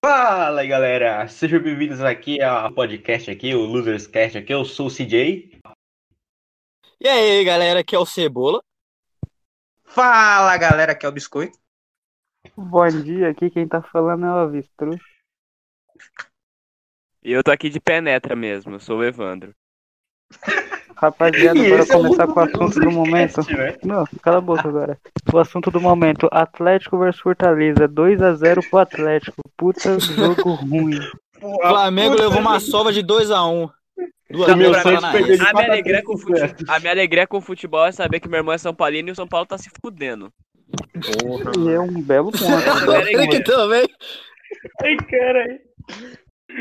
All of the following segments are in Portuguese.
Fala aí, galera! Sejam bem-vindos aqui ao podcast aqui, o Losers Cast aqui. Eu sou o CJ. E aí, galera, aqui é o Cebola. Fala galera, aqui é o Biscoito. Bom dia, aqui quem tá falando é o Avestruz. E eu tô aqui de penetra mesmo, eu sou o Evandro. Rapaziada, E bora é o começar com o assunto do momento. Né? Não, cala a boca agora. O assunto do momento: Atlético versus Fortaleza. 2x0 pro Atlético. Puta jogo ruim. O Flamengo levou uma sova de 2x1. Duas Meu vezes sonho é Paranaense. perder de A minha, 4 a alegria com 3 fute... a minha alegria com o futebol é saber que meu irmão é São Paulino e o São Paulo tá se fudendo. E é um belo ponto. Que também. Ai, cara.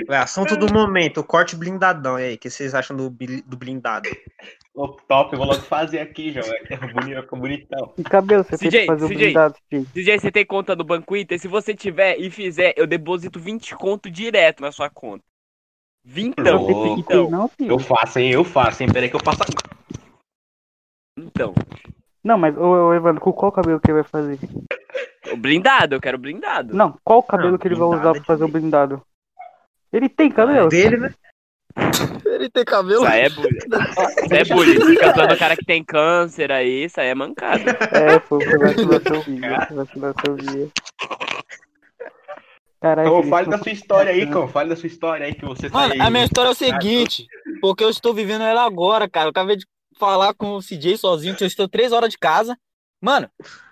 É, assunto do momento, o corte blindadão. E aí, o que vocês acham do, do blindado? Top, eu vou logo fazer aqui, João. É bonito, fica bonitão. E cabelo, você tem CJ, que fazer o CJ. blindado, Steve. DJ, você tem conta no Banco Inter? Se você tiver e fizer, eu deposito 20 conto direto na sua conta. Vintão, Ô, Não, então, não, filho. Eu faço, hein? Eu faço, hein? Peraí que eu passo então. Não, mas, ô, ô, Evandro, com qual cabelo que ele vai fazer? O blindado, eu quero blindado. Não, qual cabelo Não, que ele vai usar é pra fazer o blindado? Ele tem cabelo? Dele, né? Ele tem cabelo. Isso aí é bullying. Isso é bullying. Fica zoando o cara que tem câncer aí, isso aí é mancada. É, foi minha. Foi vacilação minha. Caralho, Então, fale da sua história aí, Cão. Fale da sua história aí que você tá Mano, aí. a minha história é o seguinte, porque eu estou vivendo ela agora, cara. Eu acabei de falar com o CJ sozinho, que eu estou três horas de casa. Mano,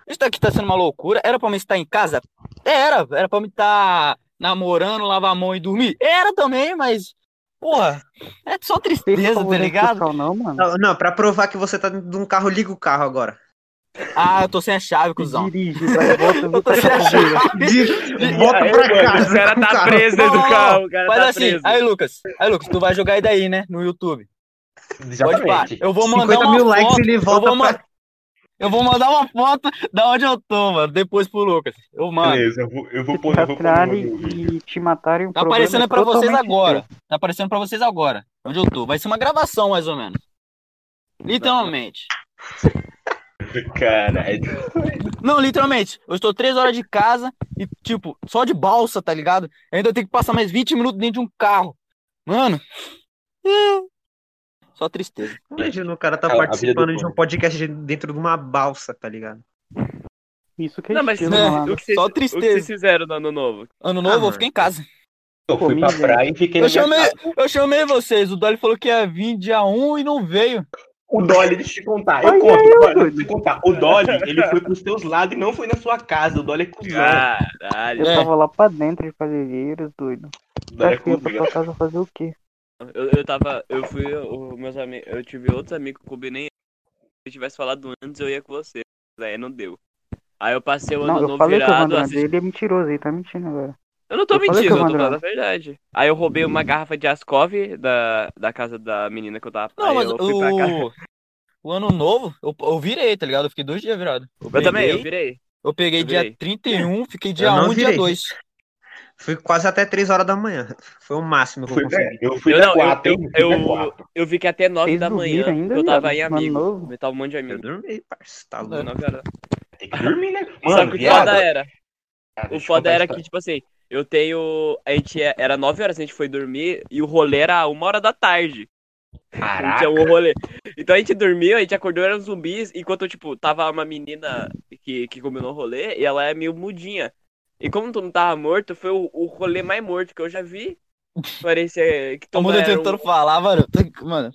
isso daqui tá sendo uma loucura. Era pra mim estar em casa? Era. Era pra mim estar namorando, lavar a mão e dormir? Era também, mas. Porra, é só tristeza, tá favor ligado? fiscal, Não, mano. Não, não, pra provar que você tá dentro de um carro, liga o carro agora. Ah, eu tô sem a chave, cuzão. Dirige, vai, volta, Eu tô volta sem a pra chave. De- Volta aí, pra mano, casa. O cara tá carro. preso dentro do carro, o cara Faz tá assim, preso. aí Lucas, aí Lucas, tu vai jogar isso daí, né, no YouTube. Pode parar. Exatamente. Eu vou mandar 50 uma mil likes foto, ele eu volta vou, ma- pra... eu vou mandar uma foto da onde eu tô, mano, depois pro Lucas. Eu mando. Beleza, eu vou, eu vou pôr, e te matarem, o Tá problema aparecendo é pra vocês agora. Tá aparecendo pra vocês agora. Onde eu tô. Vai ser uma gravação, mais ou menos. Literalmente. Caralho. Não, literalmente. Eu estou três horas de casa e, tipo, só de balsa, tá ligado? Eu ainda tenho que passar mais 20 minutos dentro de um carro. Mano. É. Só tristeza. Imagina o cara tá vida participando do de um podcast dentro de uma balsa, tá ligado? Isso que é Não, mas estilo, é, malandro. o que, vocês, Só o que vocês tristeza. fizeram no ano novo? Ano Ah, novo, eu mano. fiquei em casa. Eu fui pra praia e fiquei na Eu chamei, casa. eu chamei vocês. O Dolly falou que ia vir dia 1 e não veio. O Dolly, deixa eu te contar. Eu Ai, conto, ai, Dolly, doido. deixa eu te contar. O Dolly, ele foi pros teus lados e não foi na sua casa. O Dolly é cuzão. Caralho. Eu É. tava lá pra dentro de Cavalheiros, doido. O Dolly é pra cuzão. tua casa fazer o quê? Eu, eu tava. Eu fui. o- meus amigos. Eu tive outros amigos que eu combinei. Se eu tivesse falado antes, eu ia com você. Mas aí não deu. Aí eu passei o ano Não, eu novo falei que o virado. Evandro assisti- ele é mentiroso, ele tá mentindo agora. Eu não tô eu mentindo, eu eu tô mando falando a verdade. Aí eu roubei uma garrafa de Ascov da, da casa da menina que eu tava. Não, aí mas eu fui pra casa. o, o ano novo, eu, eu virei, tá ligado? Eu fiquei dois dias virado. Eu, Eu também, eu peguei- virei. Eu peguei Eu dia virei. 31, fiquei dia Eu não 1 e dia virei. 2. Fui quase até 3 horas da manhã. Foi o máximo que eu Fui, consegui. eu fui Eu até não, quatro, eu, eu, eu, eu vi que até 9 Vocês da manhã ainda, eu tava em amigo. Eu tava um monte de Eu amigo. dormi, parça. Tá louco. 9 horas. Tem que dormir, né? Só Mano, que o viado. foda era. Ah, O eu foda era que, tipo assim, eu tenho. A gente é- era 9 horas, a gente foi dormir e o rolê era uma hora da tarde. Caraca. Tinha um rolê. Então a gente dormiu, a gente acordou, eram zumbis, enquanto, tipo, tava uma menina que, que combinou o rolê e ela é meio mudinha. E como tu não tava morto, foi o, o rolê mais morto que eu já vi. Parecia que todo muda era um- tentando falar, mano. Mano.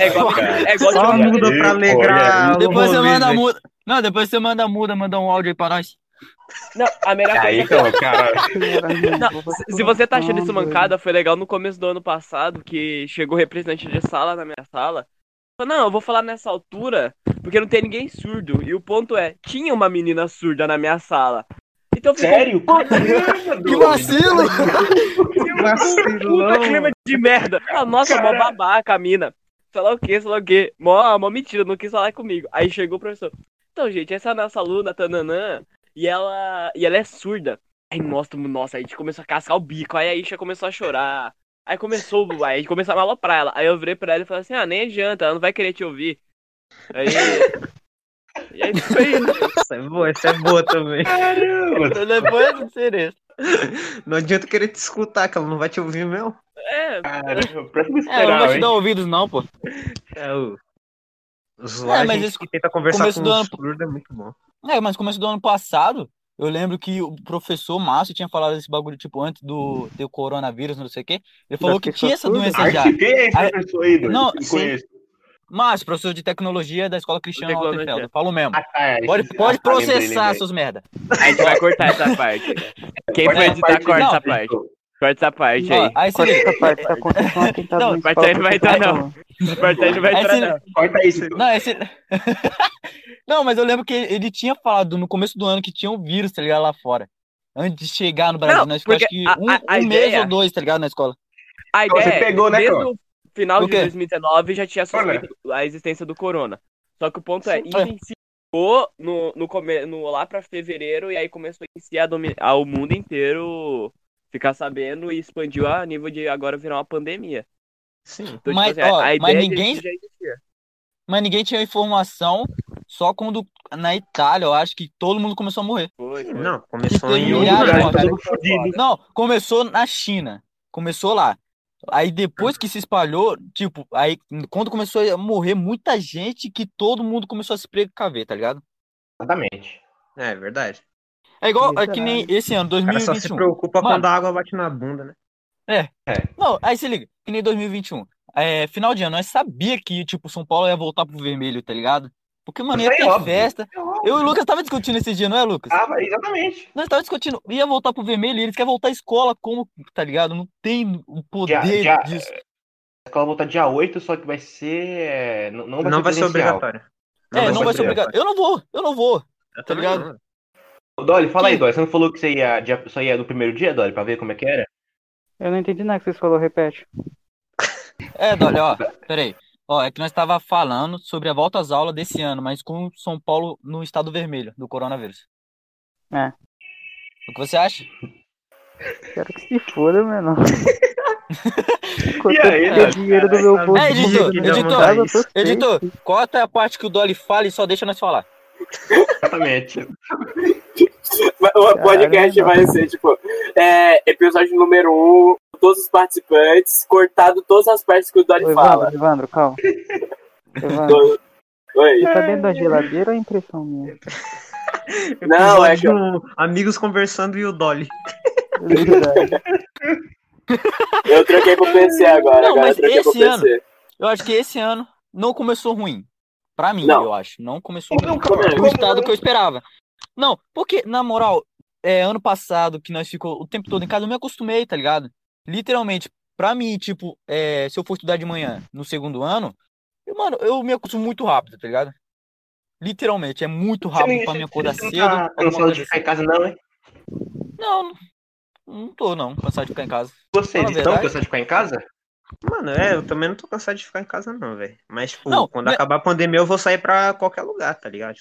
É igual, é igual Só de muda pra alegrar o Depois você manda a velho. muda. Não, depois você manda a muda, manda um áudio aí pra nós. Não, a melhor Aí, coisa. então, cara. Não, se- se você tá achando isso mancada, foi legal no começo do ano passado que chegou representante de sala na minha sala. Falou, não, eu vou falar nessa altura porque não tem ninguém surdo. E o ponto é, tinha uma menina surda na minha sala. Então ficou Sério? Caramba, Que doido. vacilo! puta clima de merda. Ah, nossa, mó Caralho. babaca a mina. Sei lá o que, sei lá o que. Mó, mó mentira, não quis falar comigo. Aí chegou o professor. Então, gente, essa é a nossa aluna, Tananã, e ela, e ela é surda. Aí, nossa, nossa, aí a gente começou a cascar o bico. Aí a Isha começou a chorar. Aí começou, aí começou a maloprar ela. Aí eu virei pra ela e falei assim, ah, nem adianta, ela não vai querer te ouvir. Aí. E aí foi isso. Essa é boa, essa é boa também. Caramba! Depois de ser isso. Não adianta querer te escutar, que ela não vai te ouvir mesmo. É, Caramba, parece me É, ela não esperar, vai te dar ouvidos, não, pô. É o. Os É, mas gente esse que tenta conversar começo com do o ano- surdo é muito bom. É, mas começo do ano passado, eu lembro que o professor Márcio tinha falado desse bagulho, tipo, antes do ter o coronavírus, não sei o quê. Ele falou que tinha essa doença já. É Aí- aí? Não, Eu não sim. Márcio, professor de tecnologia da Escola Cristiana. Rockefeller. Falou mesmo. Ah, tá, Pode, esse- pode lembrei, processar, seus merda. a gente vai cortar essa parte. Quem Corta for essa editar, parte, corta não. essa parte. Corta essa parte aí. aí liga. essa parte, tá quem tá Não, vai fala ter- que vai você ter, não. parte aí não vai Aí entrar, não. Corta isso. Não, esse. não, mas eu lembro que ele tinha falado no começo do ano que tinha um vírus, tá ligado, lá fora. Antes de chegar no Brasil, Não, nós ficamos acho que a- um, a- a um mês ou dois, tá ligado, na escola. A Então, ideia você é, pegou, né, desde Cão? o final O de quê? 2019 já tinha Olha. suspeito a existência do corona. Só que o ponto é, intensificou no, no, come- no, lá pra fevereiro e aí começou a iniciar ao mundo inteiro ficar sabendo e expandiu a nível de agora virar uma pandemia. Sim. Então, Mas, tipo assim, a- ó, mas ninguém- disso já existia. Mas ninguém tinha informação só quando na Itália, eu acho que todo mundo começou a morrer. Foi, foi. Não, começou teve em milhares lugar. fodido. Não, começou na China. Começou lá. Aí depois que se espalhou, tipo, aí quando começou a morrer muita gente que todo mundo começou a se precaver, tá ligado? Exatamente. É verdade. É igual é que nem esse ano, O cara só se 2021. preocupa Mano. quando a água bate na bunda, né? Não, aí se liga, que nem 2021. É, final de ano, nós sabia que, tipo, São Paulo ia voltar pro vermelho, tá ligado? Porque, mano, ia aí é ter óbvio. festa. É óbvio. Eu e o Lucas tava discutindo esse dia, não é, Lucas? Ah, exatamente. Nós tava discutindo, ia voltar pro vermelho e eles querem voltar à escola, como, tá ligado? Não tem o poder Já- já- disso. A escola volta dia 8, só que vai ser. é, Não, não vai Não ser vai ser obrigatório. é, não vai ser obrigado. Eu não vou, eu não vou. Eu tá ligado? não. Dolly, fala aí, Que? Dolly. Você não falou que você ia, dia- só ia no primeiro dia, Dolly, pra ver como é que era? Eu não entendi nada que vocês falaram, repete. É, Dolly, ó, peraí. Ó, é que nós tava falando sobre a volta às aulas desse ano, mas com São Paulo no estado vermelho do coronavírus. É. O que você acha? Quero que se foda, mano. Quanto aí, é dinheiro do meu bolso. É, editor, editor, Editor, safe. corta a parte que o Dolly fala e só deixa nós falar. Exatamente. O podcast vai ser, tipo, é, episódio número 1, um, todos os participantes, cortado todas as partes que o Dori fala. Evandro, Evandro, calma. Evandro, Oi. você tá dentro da geladeira ou é impressão minha? Não, é que um, Amigos conversando e o Dolly. É eu troquei pro PC agora. Não, agora mas eu esse ano- PC. Eu acho que esse ano não começou ruim. Pra mim, Não. eu acho. Não começou Não, ruim. como estado não? que eu esperava. Não, porque, na moral, é, ano passado que nós ficou o tempo todo em casa, eu me acostumei, tá ligado? Literalmente, pra mim, tipo, é, se eu for estudar de manhã no segundo ano, eu, mano, eu me acostumo muito rápido, tá ligado? Literalmente, é muito rápido pra me acordar você cedo. tá cansado de ficar assim. em casa, não, hein? Não, não, tô, não, cansado de ficar em casa. Vocês estão cansados de ficar em casa? Mano, é, eu também não tô cansado de ficar em casa, não, velho. Mas, tipo, Não, quando né- acabar a pandemia, eu vou sair pra qualquer lugar, tá ligado?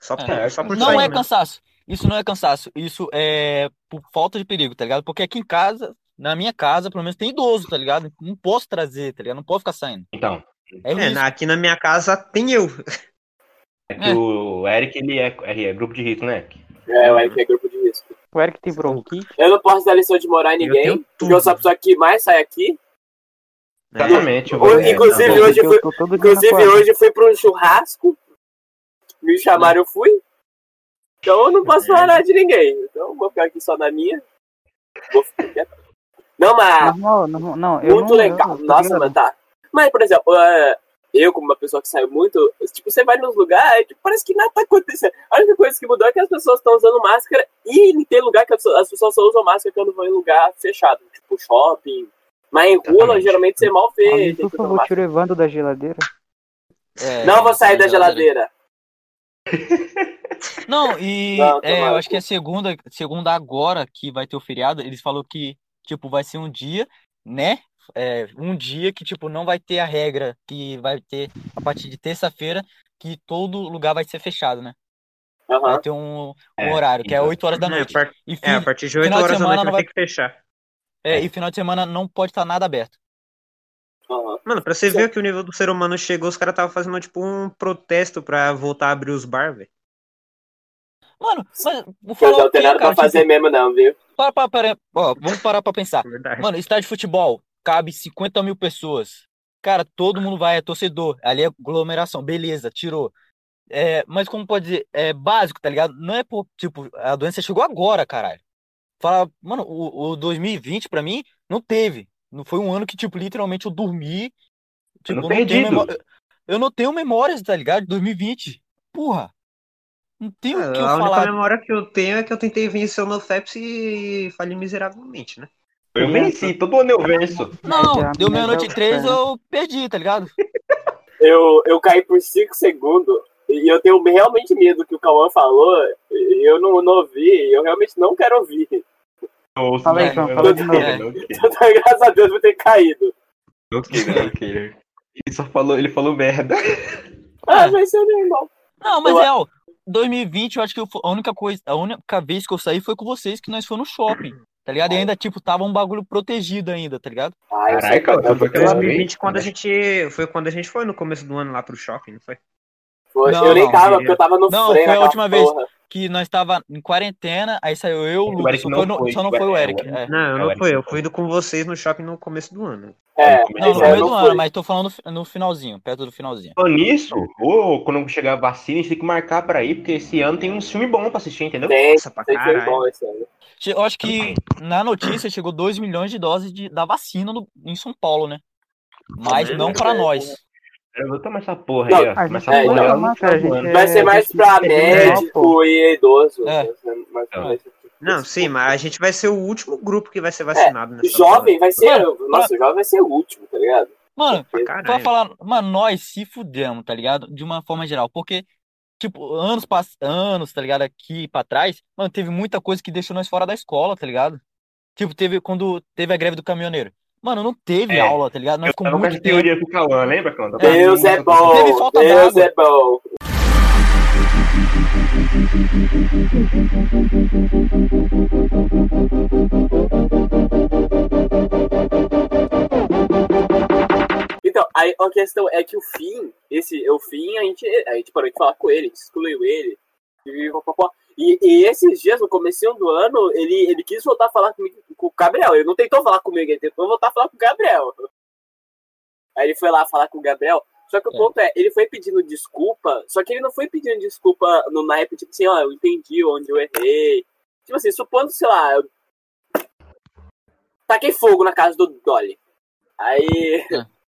Só por, É, só por Não sair, é cansaço. Isso não é cansaço. Isso é por falta de perigo, tá ligado? Porque aqui em casa, na minha casa, pelo menos tem idoso, tá ligado? Não posso trazer, tá ligado? Não posso ficar saindo. Então, É É, aqui na minha casa tem eu. é que É. o Eric, ele é, ele é grupo de risco, né? É, o Eric é grupo de risco. O Eric tem bronquite. Eu não posso dar lição de moral em Eu ninguém, tenho porque eu sou a pessoa que mais sai aqui. Exatamente. eu é, inclusive, hoje Eu na Inclusive, hoje eu fui pra um churrasco, me chamaram, eu fui. Então eu não posso falar nada de ninguém. Então eu vou ficar aqui só na minha. Vou ficar quieto. Não, mas não, não, eu muito não, legal. eu- eu tô Nossa, tá. Mas, por exemplo, é, eu, como uma pessoa que saiu muito, tipo, você vai nos lugares, tipo, parece que nada tá acontecendo. A única coisa que mudou é que as pessoas estão usando máscara e tem lugar que as as pessoas só usam máscara quando vão em lugar fechado, tipo shopping. Mas em rua, geralmente você mal vê. Gente por favor, máscara. tira o Evandro da geladeira. É, Não vou sair da geladeira. Não, e Não, é, eu acho que é segunda, segunda agora que vai ter o feriado, eles falaram que, tipo, vai ser um dia, né? É, um dia que, tipo, não vai ter a regra que vai ter a partir de terça-feira, que todo lugar vai ser fechado, né? Vai Aham. ter um, um É, horário, que é então. 8 horas da É, noite. par- E é, a partir de 8 final de horas da noite vai vai- ter que fechar. É, e final de semana não pode estar nada aberto. Mano, pra você ver que o nível do ser humano chegou, os caras estavam fazendo tipo um protesto pra voltar a abrir os bar, velho. Mano, mas vou Eu falar não o tenho quê, nada cara? pra fazer Tipo, mesmo, não, viu? para, para, para, ó, vamos parar pra pensar. Verdade. Mano, estádio de futebol, cabe 50 mil pessoas. Cara, todo mundo vai, é torcedor. Ali é aglomeração, beleza, tirou. É, mas como pode dizer, é básico, tá ligado? Não é por, tipo, a doença chegou agora, caralho. Fala, mano, o, o 2020 pra mim não teve. Não foi um ano que, tipo, literalmente eu dormi. Tipo, Ano eu não tenho memória. Eu não tenho memórias, tá ligado? De 2020. Porra. Não tem o que eu a única falar. memória que eu tenho é que eu tentei vencer o NoFaps e falhei miseravelmente, né? Eu venci, todo ano eu venço. Não, Já deu me meia-noite e três, eu perdi, tá ligado? Eu, eu caí por 5 segundos e eu tenho realmente medo que o Cauã falou. e Eu não, não ouvi, e eu realmente não quero ouvir. Eu ouço, Fala aí, não, João, eu fala não de queira, novo. não queira, Então, graças a Deus, vou ter caído. não queira, não queira. Ele só falou, ele falou merda. Ah, É. vai ser normal. Não, mas Eu- é, ó, 2020 eu acho que eu, a única coisa, a única vez que eu saí foi com vocês que nós fomos no shopping, tá ligado? E ainda, tipo, tava um bagulho protegido ainda, tá ligado? Ah, eu sei você foi porque aquela eu- vez? 2020 quando a gente. Foi quando a gente foi no começo do ano lá pro shopping, não foi? Foi- Não, eu nem não, tava, porque eu tava no Não, freio foi a última vez. Que nós tava em quarentena, aí saiu eu, o O Lucas, só, não foi foi, só não o foi o Eric- Eric. é. Não, eu É, não. Eric Eu foi. fui indo com vocês no shopping no começo do ano. É, Não, no começo do ano, mas tô falando no, finalzinho, perto do finalzinho. Falando nisso, quando chegar a vacina, a gente tem que marcar pra ir, porque esse ano tem um filme bom pra assistir, entendeu? Tem, Nossa, pra tem caralho. bom esse ano. Eu acho que na notícia chegou 2 milhões de doses de, da vacina no- em São Paulo, né? Mas É, não pra é, nós. Eu vou tomar essa porra Não, aí, ó. a Mas gente essa é, porra não, mas gente ano. é- Vai ser mais pra é médico e idoso. É. Pra Não. sim, mas a gente vai ser o último grupo que vai ser vacinado nessa Jovem vai ser. Mano, nossa, o jovem vai ser o último, tá ligado? Mano. Pra falar, mano, nós se fudemos, tá ligado? De uma forma geral. Porque, tipo, anos, pass... anos, tá ligado? Aqui pra trás, mano, teve muita coisa que deixou nós fora da escola, tá ligado? Tipo, teve quando teve a greve do caminhoneiro. Mano, não teve É. aula, tá ligado? Nós com muito tempo. teoria com o Cauã, lembra, Cauã? Deus é bom. Teve falta Deus é bom. Então, aí a questão é que o fim, esse, o fim, a gente, a gente parou de falar com ele, a gente excluiu ele. E, e, e esses dias, no começo do ano, ele, ele quis voltar a falar comigo, com o Gabriel. Ele não tentou falar comigo, ele tentou voltar a falar com o Gabriel. Aí ele foi lá falar com o Gabriel. Só que o É. ponto é, ele foi pedindo desculpa, só que ele não foi pedindo desculpa no naipe, tipo assim, ó, eu entendi onde eu errei. Tipo assim, supondo, sei lá, eu taquei fogo na casa do Dolly. Aí. É.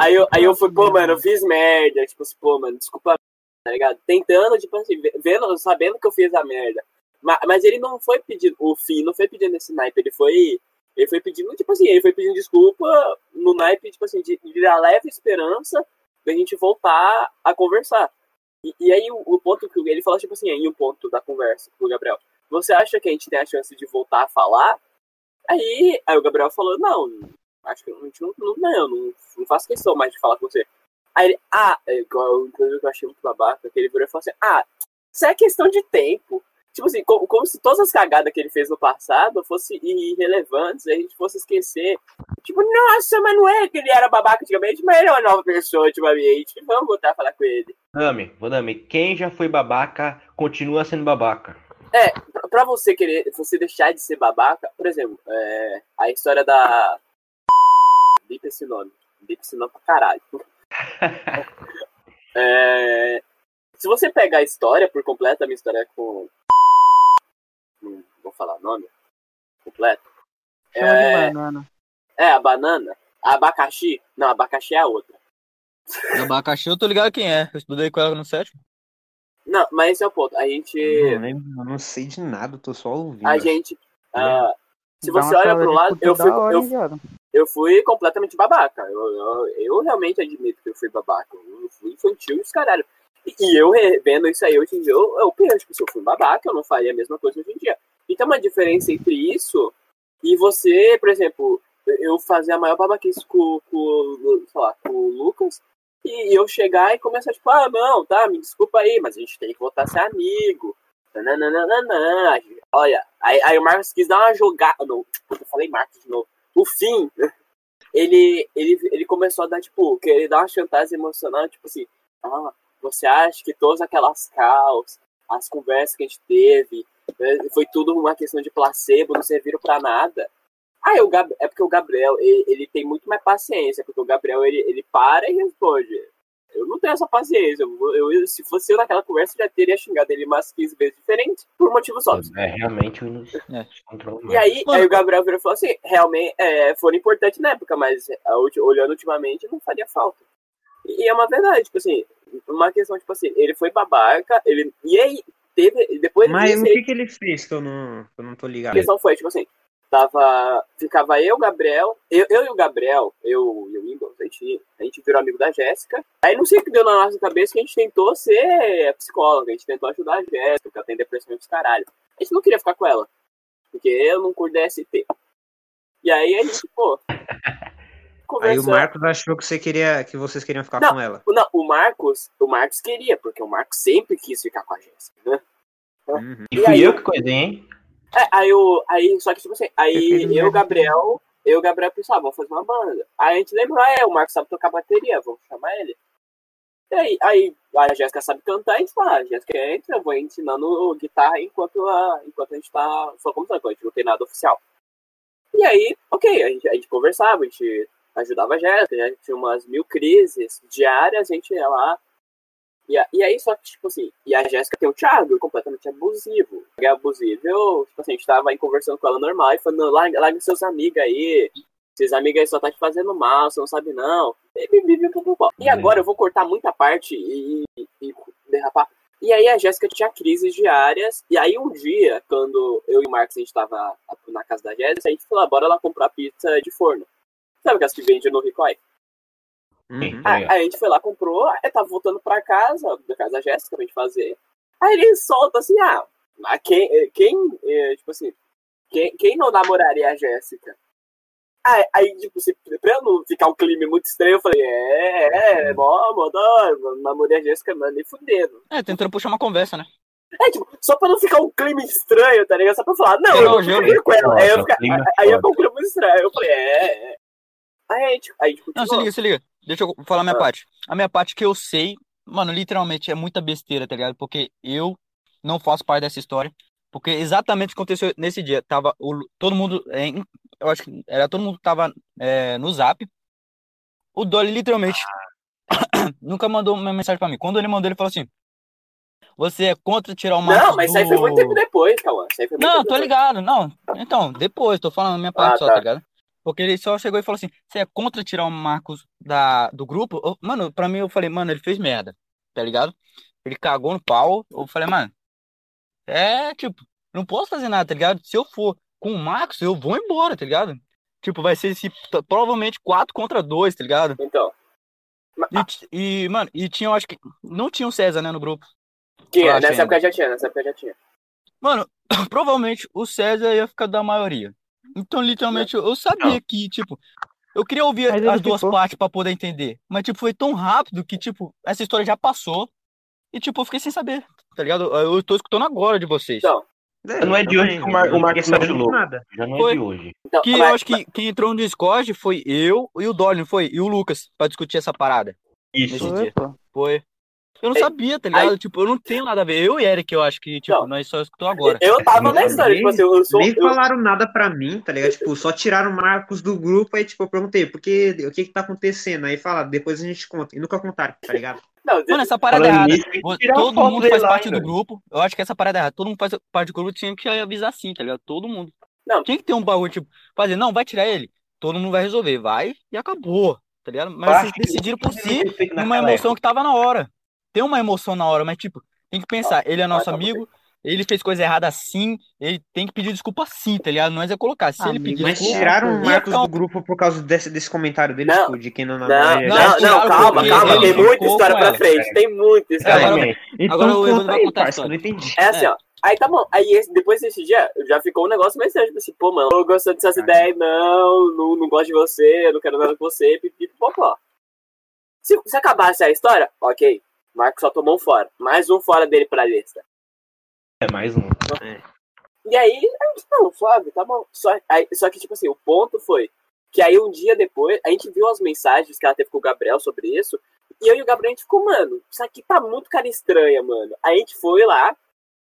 Aí eu, aí eu fui, pô, mano, eu fiz merda. Tipo assim, pô, mano, desculpa, tá ligado? Tentando, tipo assim, vendo, sabendo que eu fiz a merda. Mas, ele não foi pedindo, o fim não foi pedindo esse naipe, ele foi. Ele foi pedindo, tipo assim, ele foi pedindo desculpa no naipe, tipo assim, de, de dar leve esperança da gente voltar a conversar. E, e aí o, o ponto que ele falou, tipo assim, aí o ponto da conversa com o Gabriel. Você acha que a gente tem a chance de voltar a falar? Aí, aí o Gabriel falou, não, acho que a gente não, não, não, não, não faço questão mais de falar com você. Aí ele, ah, é inclusive eu achei muito babaca, que ele virou e falou assim, ah, isso é questão de tempo. Tipo assim, como, como se todas as cagadas que ele fez no passado fossem irrelevantes, a gente fosse esquecer. Tipo, nossa, mas não é que ele era babaca antigamente, mas ele é uma nova pessoa ultimamente. Vamos voltar a falar com ele. Dami, Dami, quem já foi babaca, continua sendo babaca. Pra- Pra você querer, você deixar de ser babaca, por exemplo, é, a história da. Bipa esse nome. Bipa esse nome pra caralho. É, se você pegar a história por completo, a minha história é com. Não vou falar o nome completo. Chama É, banana. é, a banana. A abacaxi. Não, abacaxi é a outra. Abacaxi, eu tô ligado quem é. Eu estudei com ela no sétimo. Não, mas esse é o ponto. A gente. Eu não, eu não sei de nada, tô só ouvindo. A gente. ah, se você olha pro lado, eu fui, hora, eu eu fui completamente babaca. Eu, eu, eu realmente admito que eu fui babaca. Eu fui infantil e os caralho. E, eu vendo isso aí hoje em dia, eu, eu penso que se eu fui babaca, eu não faria a mesma coisa hoje em dia. E tem uma diferença entre isso e você, por exemplo, eu fazer a maior babaquice com, com, sei lá, com o Lucas e eu chegar e começar, tipo, ah, não, tá, me desculpa aí, mas a gente tem que voltar a ser amigo, Nananana. Olha, aí, aí o Marcos quis dar uma jogada. Não, eu falei Marcos de novo. O fim, ele, ele, ele começou a dar, tipo, querer dar uma chantagem emocional, tipo assim, ah, você acha que todas aquelas caos, as conversas que a gente teve, né, foi tudo uma questão de placebo, não serviram pra nada? Ah, o Gab... é porque o Gabriel, ele, ele, tem muito mais paciência, porque o Gabriel, ele, ele para e responde. Eu não tenho essa paciência. Eu, eu, se fosse eu naquela conversa, eu já teria xingado ele umas 15 vezes diferentes, por motivos óbvios. É, realmente o Windows É. controla E aí, aí o Gabriel virou e falou assim: realmente é, foram importantes na época, mas olhando ultimamente não faria falta. E é uma verdade, tipo assim, uma questão, tipo assim, ele foi babaca, ele. E aí, teve. Depois Mas disso, o que, que ele fez que eu não, eu não tô a ligado? questão foi, tipo assim, tava. Ficava eu, Gabriel, eu, eu e o Gabriel, eu e o Windows, a gente, a gente virou amigo da Jéssica. Aí não sei o que deu na nossa cabeça que a gente tentou ser psicóloga, a gente tentou ajudar a Jéssica, ela tem depressão dos caralho. A gente não queria ficar com ela, porque eu não curto DST. E aí a gente, pô. Aí o. Marcos achou que, você queria, que vocês queriam ficar Não. com ela. Não, o Marcos, o Marcos queria, porque o Marcos sempre quis ficar com a Jéssica, né? Uhum. E E fui aí, eu que coisei, hein? É, aí eu, aí, só que tipo assim, aí eu e. Gabriel, eu e o Gabriel pensava, vamos fazer uma banda. Aí a gente lembrou, ah, é, o Marcos sabe tocar bateria, vamos chamar ele. E aí, aí a Jéssica sabe cantar, a gente fala, a Jéssica entra, eu vou ensinando guitarra enquanto a, enquanto a gente tá só começando, enquanto a gente não tem nada oficial. E aí, ok, a gente, a gente conversava, a gente ajudava a Jéssica, gente tinha umas mil crises diárias, a gente ia lá. E, a- e aí, só que, tipo assim, e a Jéssica tem o Thiago, completamente abusivo. É abusivo, eu, tipo assim, a gente tava aí conversando com ela normal e falando, larga, larga seus amigos aí. Seus amigos aí só tá te fazendo mal, você não sabe não. E. E agora eu vou cortar muita parte e, e- e derrapar. E aí a Jéssica tinha crises diárias. E aí um dia, quando eu e o Marcos a gente tava na casa da Jéssica, a gente falou, ah, bora lá comprar pizza de forno. Sabe aquelas que vende no Ricói? Uhum. Aí, aí a gente foi lá, comprou, aí tava voltando pra casa, da casa da Jéssica pra gente fazer. Aí ele solta assim, ah, quem, quem eh, tipo assim, quem, quem não namoraria a Jéssica? Aí, aí, tipo, se, pra não ficar um clima muito estranho, eu falei, é, é, é mó, mó da hora, namorei a Jéssica, mas nem fudendo. É, tentando puxar uma conversa, né? É, tipo, só pra não ficar um clima estranho, tá ligado? Só pra falar, não, Não, eu não fico com ela. nossa, Aí, eu fica, aí foda. ficar um clima estranho. Eu falei, é, é. Aí a gente, aí a gente Não, se liga, se liga. Deixa eu falar a minha Ah. parte. A minha parte que eu sei, mano, literalmente é muita besteira, tá ligado? Porque eu não faço parte dessa história. Porque exatamente o que aconteceu nesse dia. Tava o, todo mundo, em, eu acho que era todo mundo que tava é, no zap. O Dolly literalmente nunca mandou uma mensagem pra mim. Quando ele mandou, ele falou assim: Você é contra tirar o Marcos Não, mas isso aí foi do- muito tempo depois, Cauã. Não, tô depois. ligado, não. Então, depois, tô falando a minha parte Ah, só, tá. tá ligado? Porque ele só chegou e falou assim: você é contra tirar o Marcos da, do grupo? Eu- mano, pra mim eu falei, mano, ele fez merda, tá ligado? Ele cagou no pau. Eu falei, mano, é tipo, não posso fazer nada, tá ligado? Se eu for com o Marcos, eu vou embora, tá ligado? Tipo, vai ser esse, provavelmente 4 contra 2, tá ligado? Então, E, e, mano, e tinha, eu acho que. Não tinha o César, né, no grupo. tinha, nessa ainda. época já tinha, nessa época já tinha. Mano, provavelmente o César ia ficar da maioria. Então, literalmente, eu eu sabia que, tipo, eu queria ouvir Mas as duas ficou. partes pra poder entender. Mas, tipo, foi tão rápido que, tipo, essa história já passou. E, tipo, eu fiquei sem saber, tá ligado? Eu eu tô escutando agora de vocês. Então, Não é de hoje que o Mar- o Marcos não me ajudou. nada. Já não é Foi. de hoje. então Que eu mas- acho que quem entrou no Discord foi eu e o Dolly, não foi? E o Lucas, pra discutir essa parada. Isso. Foi. Eu não sabia, tá ligado? Tipo, eu não tenho nada a ver. Eu e Eric, eu acho que, tipo, Não. nós só escutou agora. Eu tava na história, nem- tipo assim, eu sou. Nem eu- falaram nada pra mim, tá ligado? Tipo, só tiraram o Marcos do grupo, aí, tipo, eu perguntei, por que, o que que tá acontecendo? Aí fala, depois a gente conta. E nunca contaram, tá ligado? Não, Mano, essa parada é errada. nisso, Todo mundo faz lá parte do grupo. Eu acho que essa parada é errada. Todo mundo faz parte do grupo tinha que avisar assim, tá ligado? Todo mundo. Não. Tinha que ter um bagulho, tipo, fazer, não, vai tirar ele. Todo mundo vai resolver. Vai e acabou, tá ligado? Mas Eu vocês decidiram por si numa emoção que tava na hora. Tem uma emoção na hora, mas, tipo, tem que pensar, ele é nosso tá amigo, ele fez coisa errada assim, ele tem que pedir desculpa sim, tá ligado? Nós é colocar. Se ele pedir Mas desculpa. tiraram o Marcos um- do grupo por causa desse, desse comentário dele, Não. tipo, de quem não Não, não, Não, calma, calma, tem muita história pra frente, tem muita história. Agora-. Então o Evandro vai contar a não história. entendi. É assim, ó. Aí tá bom. Aí esse- depois desse dia, já ficou um negócio mais sério. Tipo assim, pô, mano, eu gostando dessas Ah. ideias, não, não, não gosto de você, eu não quero nada com você, pipi, popó. Se, se acabasse a história, ok. Marcos só tomou um fora. Mais um fora dele pra lista. É mais um. E aí, a gente, não, suave, tá bom. Só, aí, só que, tipo assim, o ponto foi que aí um dia depois, a gente viu as mensagens que ela teve com o Gabriel sobre isso, e eu e o Gabriel, a gente ficou, mano, isso aqui tá muito cara estranha, mano. Aí a gente foi lá,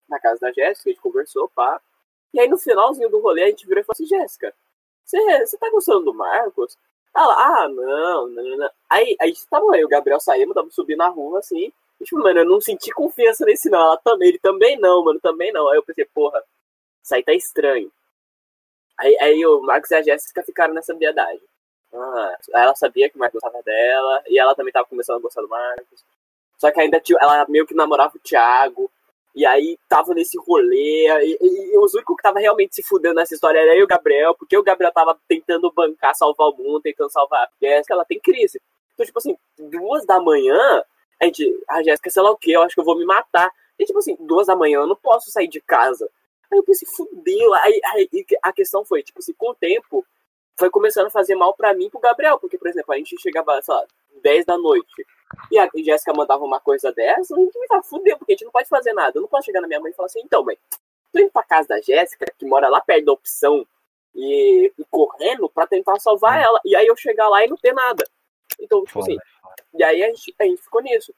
na casa da Jéssica, a gente conversou, pá. E aí no finalzinho do rolê, a gente virou e falou assim, Jéssica, você tá gostando do Marcos? Ela, ah, não, não, não. Aí a gente tava aí, o Gabriel saímos, tava subindo na rua, assim, e, tipo, mano, eu não senti confiança nesse não. Também, ele também não, mano, também não. Aí eu pensei, porra, isso aí tá estranho. Aí, aí o Marcos e a Jéssica ficaram nessa viadagem. Ah, ela sabia que o Marcos gostava dela, e ela também tava começando a gostar do Marcos. Só que ainda ela meio que namorava o Thiago, e aí tava nesse rolê, e, e, e os únicos que tava realmente se fudendo nessa história era eu e o Gabriel, porque o Gabriel tava tentando bancar, salvar o mundo, tentando salvar a Jéssica, ela tem crise. Então, tipo assim, duas da manhã, a gente, a Jéssica, sei lá o que, eu acho que eu vou me matar. E tipo assim, duas da manhã, eu não posso sair de casa. Aí eu pensei, fudeu. Aí, aí a questão foi, tipo assim, com o tempo, foi começando a fazer mal pra mim e pro Gabriel. Porque, por exemplo, a gente chegava, sei lá, 10 da noite. E a Jéssica mandava uma coisa dessa, a gente me tava fudeu, porque a gente não pode fazer nada. Eu não posso chegar na minha mãe e falar assim, então, mãe, tô indo pra casa da Jéssica, que mora lá perto da opção, e, e correndo pra tentar salvar ela. E aí eu chegar lá e não ter nada. Então, tipo assim, e aí a gente, a gente ficou nisso.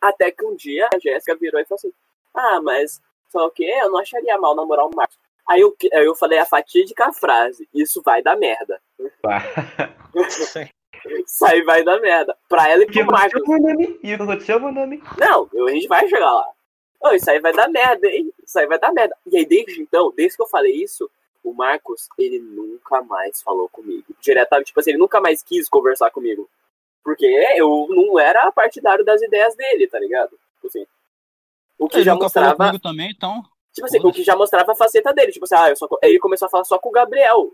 Até que um dia a Jéssica virou e falou assim: Ah, mas só o quê? Eu não acharia mal namorar o Marcos. Aí eu, aí eu falei a fatídica frase: Isso vai dar merda. Pá. Isso aí vai dar merda. Pra ela e pro Marcos. E? Não, a gente vai chegar lá. Ô, isso aí vai dar merda, hein? Isso aí vai dar merda. E aí, desde então, desde que eu falei isso, o Marcos, ele nunca mais falou comigo. Diretamente, tipo assim, ele nunca mais quis conversar comigo. Porque eu não era partidário das ideias dele, tá ligado? Tipo assim. O que Ele já mostrava. também, então. Tipo assim, o que já mostrava a faceta dele. Tipo assim, ah, eu só, ele começou a falar só com o Gabriel.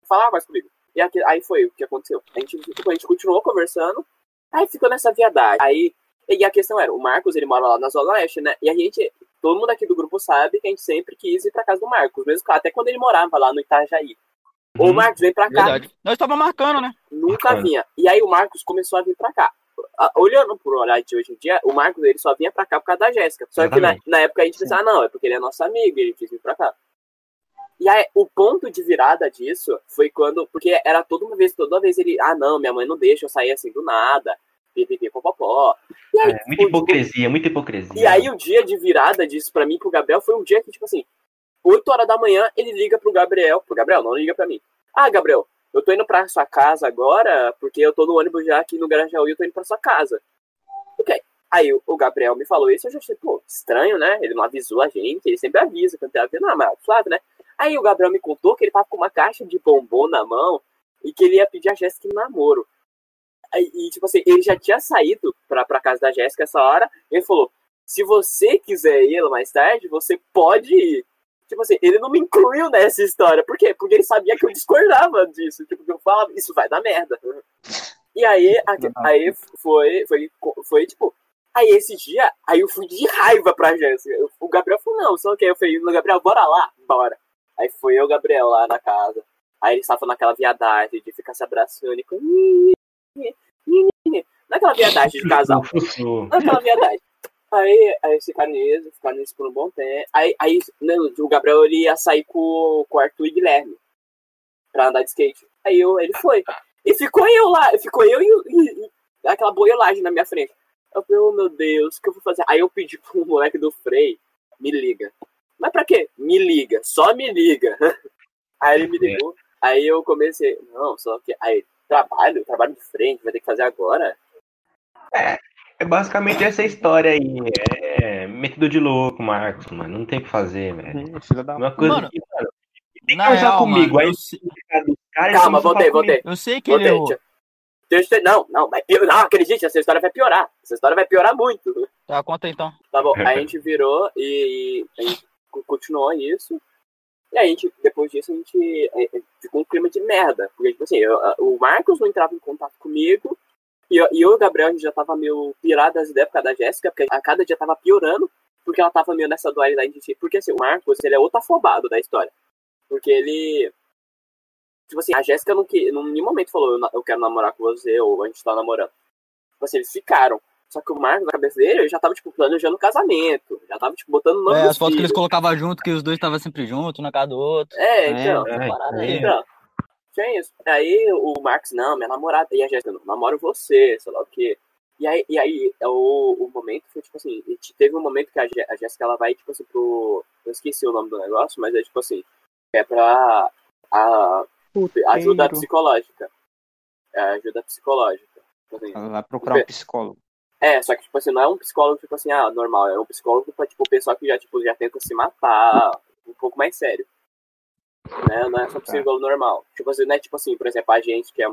Não Falava mais comigo. E aqui- aí foi o que aconteceu. A gente, tipo, a gente continuou conversando, aí ficou nessa viadagem. Aí, e a questão era, o Marcos, ele mora lá na Zona Oeste, né? E a gente, todo mundo aqui do grupo sabe que a gente sempre quis ir pra casa do Marcos. Mesmo que- até quando ele morava lá no Itajaí. Ô, Uhum. Marcos, vem pra cá. Verdade. Nós tava marcando, né? Nunca É. vinha. E aí o Marcos começou a vir pra cá. Olhando pro horário de hoje em dia, o Marcos ele só vinha pra cá por causa da Jéssica. Só que na, na época a gente pensava, ah, não, é porque ele é nosso amigo, ele quis vir pra cá. E aí, o ponto de virada disso foi quando. Porque era toda uma vez, toda vez ele, ah, não, minha mãe não deixa eu sair assim do nada. Pipipi, popopó. E aí, É, muita hipocrisia, muita hipocrisia. e aí o dia de virada disso pra mim pro Gabriel foi um dia que, tipo assim, 8 horas da manhã, ele liga pro Gabriel. Pro Gabriel, não liga pra mim. Ah, Gabriel, eu tô indo pra sua casa agora, porque eu tô no ônibus já aqui no Grajaú e eu tô indo pra sua casa. Ok. Aí o- o Gabriel me falou isso, eu já achei, pô, estranho, né? Ele não avisou a gente, ele sempre avisa quando tem a ver, não, mas suave, né? Aí o Gabriel me contou que ele tava com uma caixa de bombom na mão e que ele ia pedir a Jéssica em namoro. Aí, e, tipo assim, ele já tinha saído pra, pra casa da Jéssica essa hora, e ele falou, se você quiser ir mais tarde, você pode ir. Tipo assim, ele não me incluiu nessa história. Por quê? Porque ele sabia que eu discordava disso. Tipo, eu falava, isso vai dar merda. E aí, a- aí foi, foi, foi, tipo. Aí esse dia, aí eu fui de raiva pra Jéssica. O Gabriel falou, não, só que eu falei, Gabriel, bora lá, bora. Aí foi eu, Gabriel, lá na casa. Aí eles estavam naquela viadagem de ficar se abraçando e com. Naquela viadagem de casal. Naquela viadagem. Aí, aí ficaram nisso, ficaram nisso por um bom tempo. Aí, aí né, o Gabriel ele ia sair com, com o Arthur e Guilherme pra andar de skate. Aí eu, ele foi. E ficou eu lá, ficou eu e, e- e aquela boiolagem na minha frente. Eu falei, oh meu Deus, o que eu vou fazer? Aí eu pedi pro moleque do Frei, me liga. Mas pra quê? Me liga, só me liga. Aí ele me ligou, aí eu comecei, não, só que. Aí, trabalho, trabalho de frente, vai ter que fazer agora. É basicamente essa história aí. É metido de louco, Marcos, mano. Não tem o que fazer, velho. Uma coisa Mano, que, mano, tem que Na conversar real, comigo. mano, aí eu, caras Calma, voltei, voltei. eu sei que ele Voltei, errou. Deixa eu- Não, não, vai piorar. Não, acredite, essa história vai piorar. Essa história vai piorar muito. Tá, conta então. Tá bom, aí a gente virou e a gente co- continuou isso. E a gente, depois disso, a gente é, é, ficou um clima de merda. Porque, tipo assim, eu- o Marcos não entrava em contato comigo. E eu, e eu e o Gabriel, a gente já tava meio pirado das ideias por causa da Jéssica, porque a cada dia tava piorando, porque ela tava meio nessa dualidade de. Porque assim, o Marcos, ele é outro afobado da história. Porque ele. Tipo assim, a Jéssica não que, em nenhum momento falou, eu, eu quero namorar com você, ou a gente tá namorando. Tipo assim, eles ficaram. Só que o Marcos, na cabeça dele, já tava, tipo, planejando o casamento. Já tava, tipo, botando o nome É, as fotos que eles filhos. colocavam junto, que os dois estavam sempre juntos, na casa do outro. É, então. essa é, parada é. aí. Então, tinha isso. Aí o Marcos, não, minha namorada. E a Jéssica, não, namoro você, sei lá o quê. E aí, e aí é o, o momento foi, tipo assim, te- teve um momento que a, a Jéssica, ela vai, tipo assim, pro... Eu esqueci o nome do negócio, mas é, tipo assim, é pra a ajuda Puteiro. psicológica. É ajuda psicológica. Tipo assim, Ela vai procurar um psicólogo. É, só que, tipo assim, não é um psicólogo, tipo assim, ah, normal. É um psicólogo pra, tipo, o pessoal que já, tipo, já tenta se matar, um pouco mais sério. Né? Não é só psicólogo normal. Tipo assim, não é tipo assim, por exemplo, a gente que é,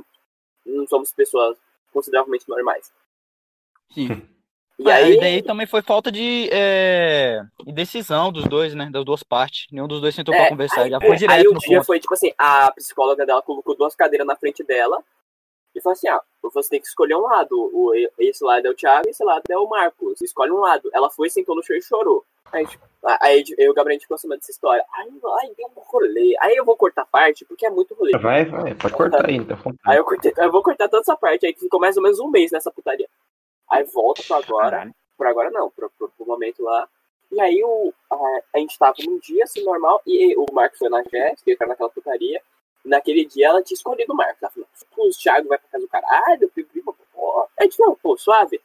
não somos pessoas consideravelmente normais. Sim. E É, aí, e daí também foi falta de é, indecisão dos dois, né? Das duas partes. Nenhum dos dois sentou É, pra conversar. aí, já foi é, direto aí o dia ponto. foi, tipo assim, a psicóloga dela colocou duas cadeiras na frente dela e falou assim, ah, você tem que escolher um lado. O, esse lado é o Thiago e esse lado é o Marcos. Escolhe um lado. Ela foi, sentou no chão e chorou. Aí, tipo, aí eu e o Gabriel, a gente ficou acima dessa história. Ai, ai, deu um rolê. Aí eu vou cortar parte, porque é muito rolê. Vai, vai, pode cortar aí, então. Aí eu cortei, eu vou cortar toda essa parte aí, que ficou mais ou menos um mês nessa putaria. Aí volta pra agora. Por agora não, pro, pro, pro momento lá. E aí o, a, a gente tava num dia assim, normal, e o Marcos foi na Jéssica, ele tava naquela putaria. Naquele dia ela tinha escolhido o Marcos. Ela falou, o Thiago vai pra casa do caralho, pipi, pô. A gente, não, pô, suave.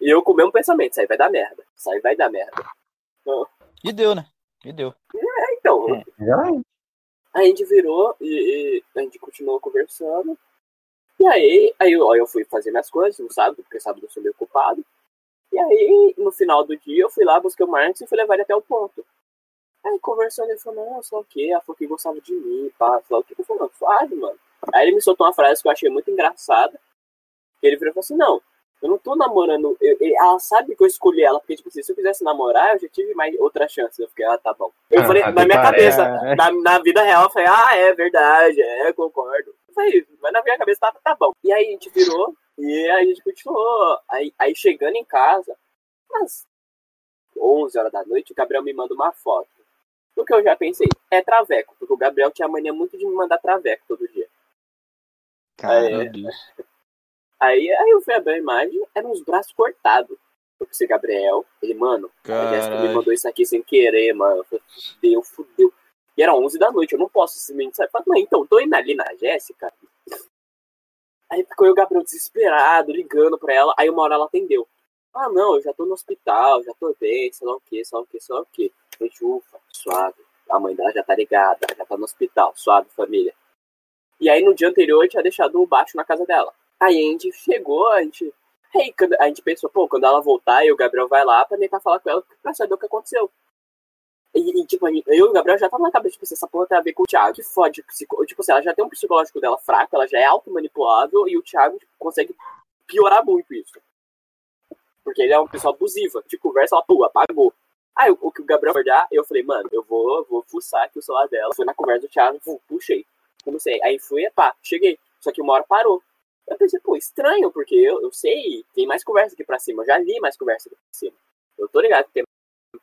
E eu com o mesmo pensamento, isso aí vai dar merda. Isso aí vai dar merda. E deu, né? E deu. Então, Já vai. a gente virou e, e a gente continuou conversando. E aí, aí eu, aí eu fui fazer minhas coisas no sábado, porque sábado eu sou meio ocupado. E aí, no final do dia, eu fui lá, busquei o Marcos e fui levar ele até o ponto. Aí, conversando, ele falou, não, sei lá o quê. Ela falou que gostava de mim, pá, lá o quê. Eu falei, não, suave, mano. Aí ele me soltou uma frase que eu achei muito engraçada. Ele virou e falou assim, não, eu não tô namorando. eu- eu- ela sabe que eu escolhi ela, porque, tipo assim, se eu quisesse namorar, eu já tive mais outra chance. Eu fiquei, ah, tá bom. Eu Ah, falei, até na minha cabeça, na, na vida real, eu falei, ah, é verdade, é, concordo. Eu falei, mas na minha cabeça tava, tá bom. E aí a gente virou, e aí a gente continuou. Aí, aí chegando em casa, umas 11 horas da noite, o Gabriel me manda uma foto. O que eu já pensei, é traveco, porque o Gabriel tinha a mania muito de me mandar traveco todo dia. Cara, É. Meu Deus. Aí, aí eu fui abrir a imagem, eram uns braços cortados. Eu pensei, Gabriel, ele, mano, a Jéssica me mandou isso aqui sem querer, mano. Eu falei, fudeu, fudeu. E era 11 da noite, eu não posso simplesmente sair. Falei, então, tô indo ali na Jéssica. Aí ficou eu, o Gabriel, desesperado, ligando pra ela. Aí uma hora ela atendeu. Ah, não, eu já tô no hospital, já tô bem, sei lá o que, sei lá o que, sei lá o que. Gente, ufa, suave. A mãe dela já tá ligada, já tá no hospital, suave, família. E aí no dia anterior eu tinha deixado o baixo na casa dela. Aí a gente chegou, a gente. Aí a gente pensou, pô, quando ela voltar, e o Gabriel vai lá pra tentar falar com ela pra saber o que aconteceu. E, e, tipo, eu e o Gabriel já tava na cabeça, tipo, assim, essa porra tem a ver com o Thiago, que fode. psico- Tipo assim, ela já tem um psicológico dela fraco, ela já é automanipulável e o Thiago tipo, consegue piorar muito isso. Porque ele é uma pessoa abusiva. De conversa, ela, pô, apagou. Aí o, o que o Gabriel acordar, eu falei, mano, eu vou, vou fuçar aqui o celular dela. Fui na conversa do Thiago, puxei. Comecei. Aí fui, pá, cheguei. Só que uma hora parou. Eu pensei, pô, estranho, porque eu, eu sei, tem mais conversa aqui pra cima. Eu já li mais conversa aqui pra cima. Eu tô ligado que tem.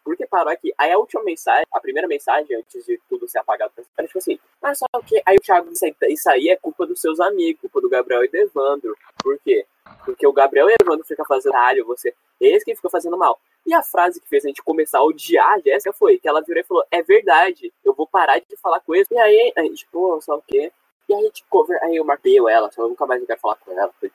Por que parou aqui? Aí a última mensagem, a primeira mensagem, antes de tudo ser apagado, era tipo assim, ah, só o quê? Aí o Thiago disse, isso aí é culpa dos seus amigos, culpa do Gabriel e do Evandro. Por quê? Porque o Gabriel e o Evandro ficam fazendo alho, você. Eles que ficam fazendo mal. E a frase que fez a gente começar a odiar a Jéssica foi que ela virou e falou: É verdade, eu vou parar de falar com eles. E aí, a gente, pô, só o quê? E aí a gente cover. Aí eu marquei ela, só eu nunca mais quero falar com ela. Que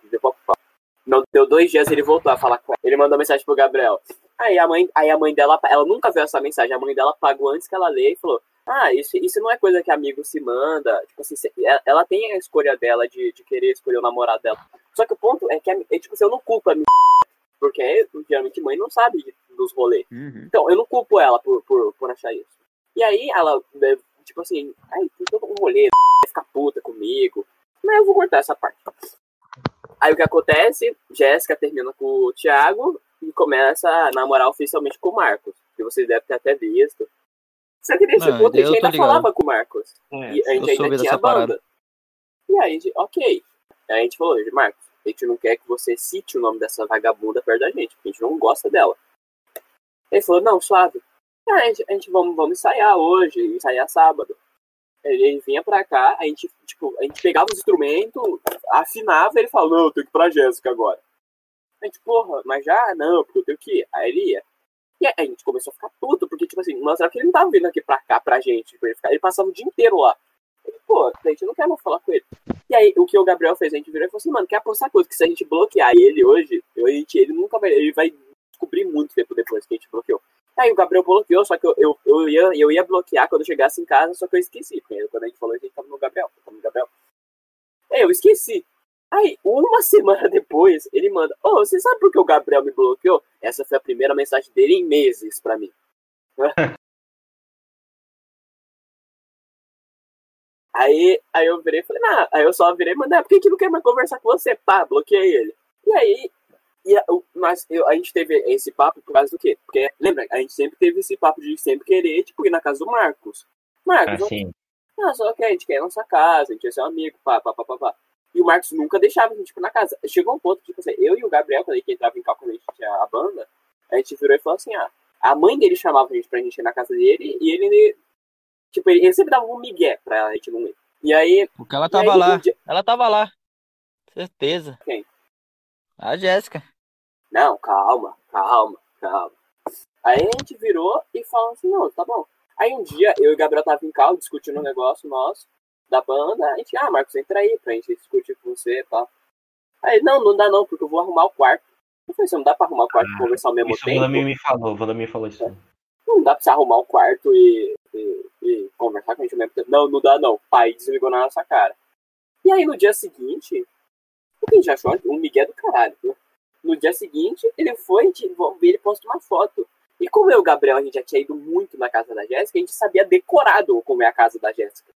Não deu dois dias ele voltou a falar com ela. Ele mandou mensagem pro Gabriel. Aí a mãe, aí a mãe dela, ela nunca viu essa mensagem. A mãe dela pagou antes que ela lê e falou: Ah, isso, isso não é coisa que amigo se manda. Tipo assim, ela- tem a escolha dela de, de querer escolher o namorado dela. Só que o ponto é que, a- é, tipo assim, eu não culpo a minha. Porque geralmente mãe não sabe dos rolês. Uhum. Então, eu não culpo ela por, por, por achar isso. E aí, ela, né, tipo assim, ai, tem todo um rolê, vai ficar puta comigo. Mas eu vou cortar essa parte. Aí o que acontece? Jéssica termina com o Thiago e começa a namorar oficialmente com o Marcos. Que vocês devem ter até visto. Só que nesse Não, ponto a gente ainda ligado. falava com o Marcos. É, E a gente ainda tinha parada. banda. E aí, a ok. Aí a gente falou, Marcos, a gente não quer que você cite o nome dessa vagabunda perto da gente, porque a gente não gosta dela. Ele falou, não, suave. Ah, a gente, a gente vamos, vamos ensaiar hoje, ensaiar sábado. Ele, ele vinha pra cá, a gente, tipo, a gente pegava os instrumentos, afinava e ele falou, não, eu tenho que ir pra Jéssica agora. A gente, porra, mas já? Não, porque eu tenho que ir. Aí ele ia. E aí a gente começou a ficar puto, porque, tipo assim, mostrava que ele não tava vindo aqui pra cá pra gente. Pra ele, ficar, ele passava o dia inteiro lá. Ele, pô, a gente não quer mais falar com ele. E aí, o que o Gabriel fez? A gente virou e falou assim, mano, quer apostar coisa que se a gente bloquear ele hoje, eu, a gente, ele nunca vai. Ele vai descobrir muito tempo depois que a gente bloqueou. Aí o Gabriel bloqueou, só que eu, eu, eu, ia, eu ia bloquear quando eu chegasse em casa, só que eu esqueci. Quando a gente falou, a gente tava no Gabriel. Tava no Gabriel. Aí eu esqueci. Aí, uma semana depois, ele manda: Ô, oh, você sabe por que o Gabriel me bloqueou? Essa foi a primeira mensagem dele em meses pra mim. aí, aí eu virei e falei: Nah, aí eu só virei e mandei: Por que, que não quer mais conversar com você? Pá, bloqueei ele. E aí, e a, mas eu, a gente teve esse papo por causa do quê? Porque, lembra, a gente sempre teve esse papo de sempre querer, tipo, ir na casa do Marcos. Marcos, Assim. ah, só que a gente quer ir na nossa casa, a gente quer ser um amigo, pá, pá, pá, pá, pá. E o Marcos nunca deixava a gente tipo, na casa. Chegou um ponto, tipo assim, eu e o Gabriel, quando a gente entrava em cálculo, a gente tinha a banda, a gente virou e falou assim, ah, a mãe dele chamava a gente pra gente ir na casa dele, e ele, tipo, ele sempre dava um migué pra gente não ir. E aí... Porque ela tava aí, lá. dia- Ela tava lá. Certeza. Quem? A Jéssica. Não, calma, calma, calma. Aí a gente virou e falou assim, não, tá bom. Aí um dia, eu e o Gabriel tava em casa discutindo um negócio nosso, da banda, a gente, ah, Marcos, entra aí pra gente discutir com você e tal. Aí, não, não dá não, porque eu vou arrumar o quarto. Eu falei, você não dá pra arrumar o quarto e conversar ao mesmo Isso o tempo? Vladimir me falou, o Vladimir falou isso. Não dá pra você arrumar o quarto e, e, e conversar com a gente ao mesmo tempo. Não, não dá não. Pai desligou na nossa cara. E aí no dia seguinte, o que a gente achou? Um migué do caralho. Viu? No dia seguinte, ele foi, ele posta uma foto. E como eu e o Gabriel, a gente já tinha ido muito na casa da Jéssica, a gente sabia decorado como é a casa da Jéssica.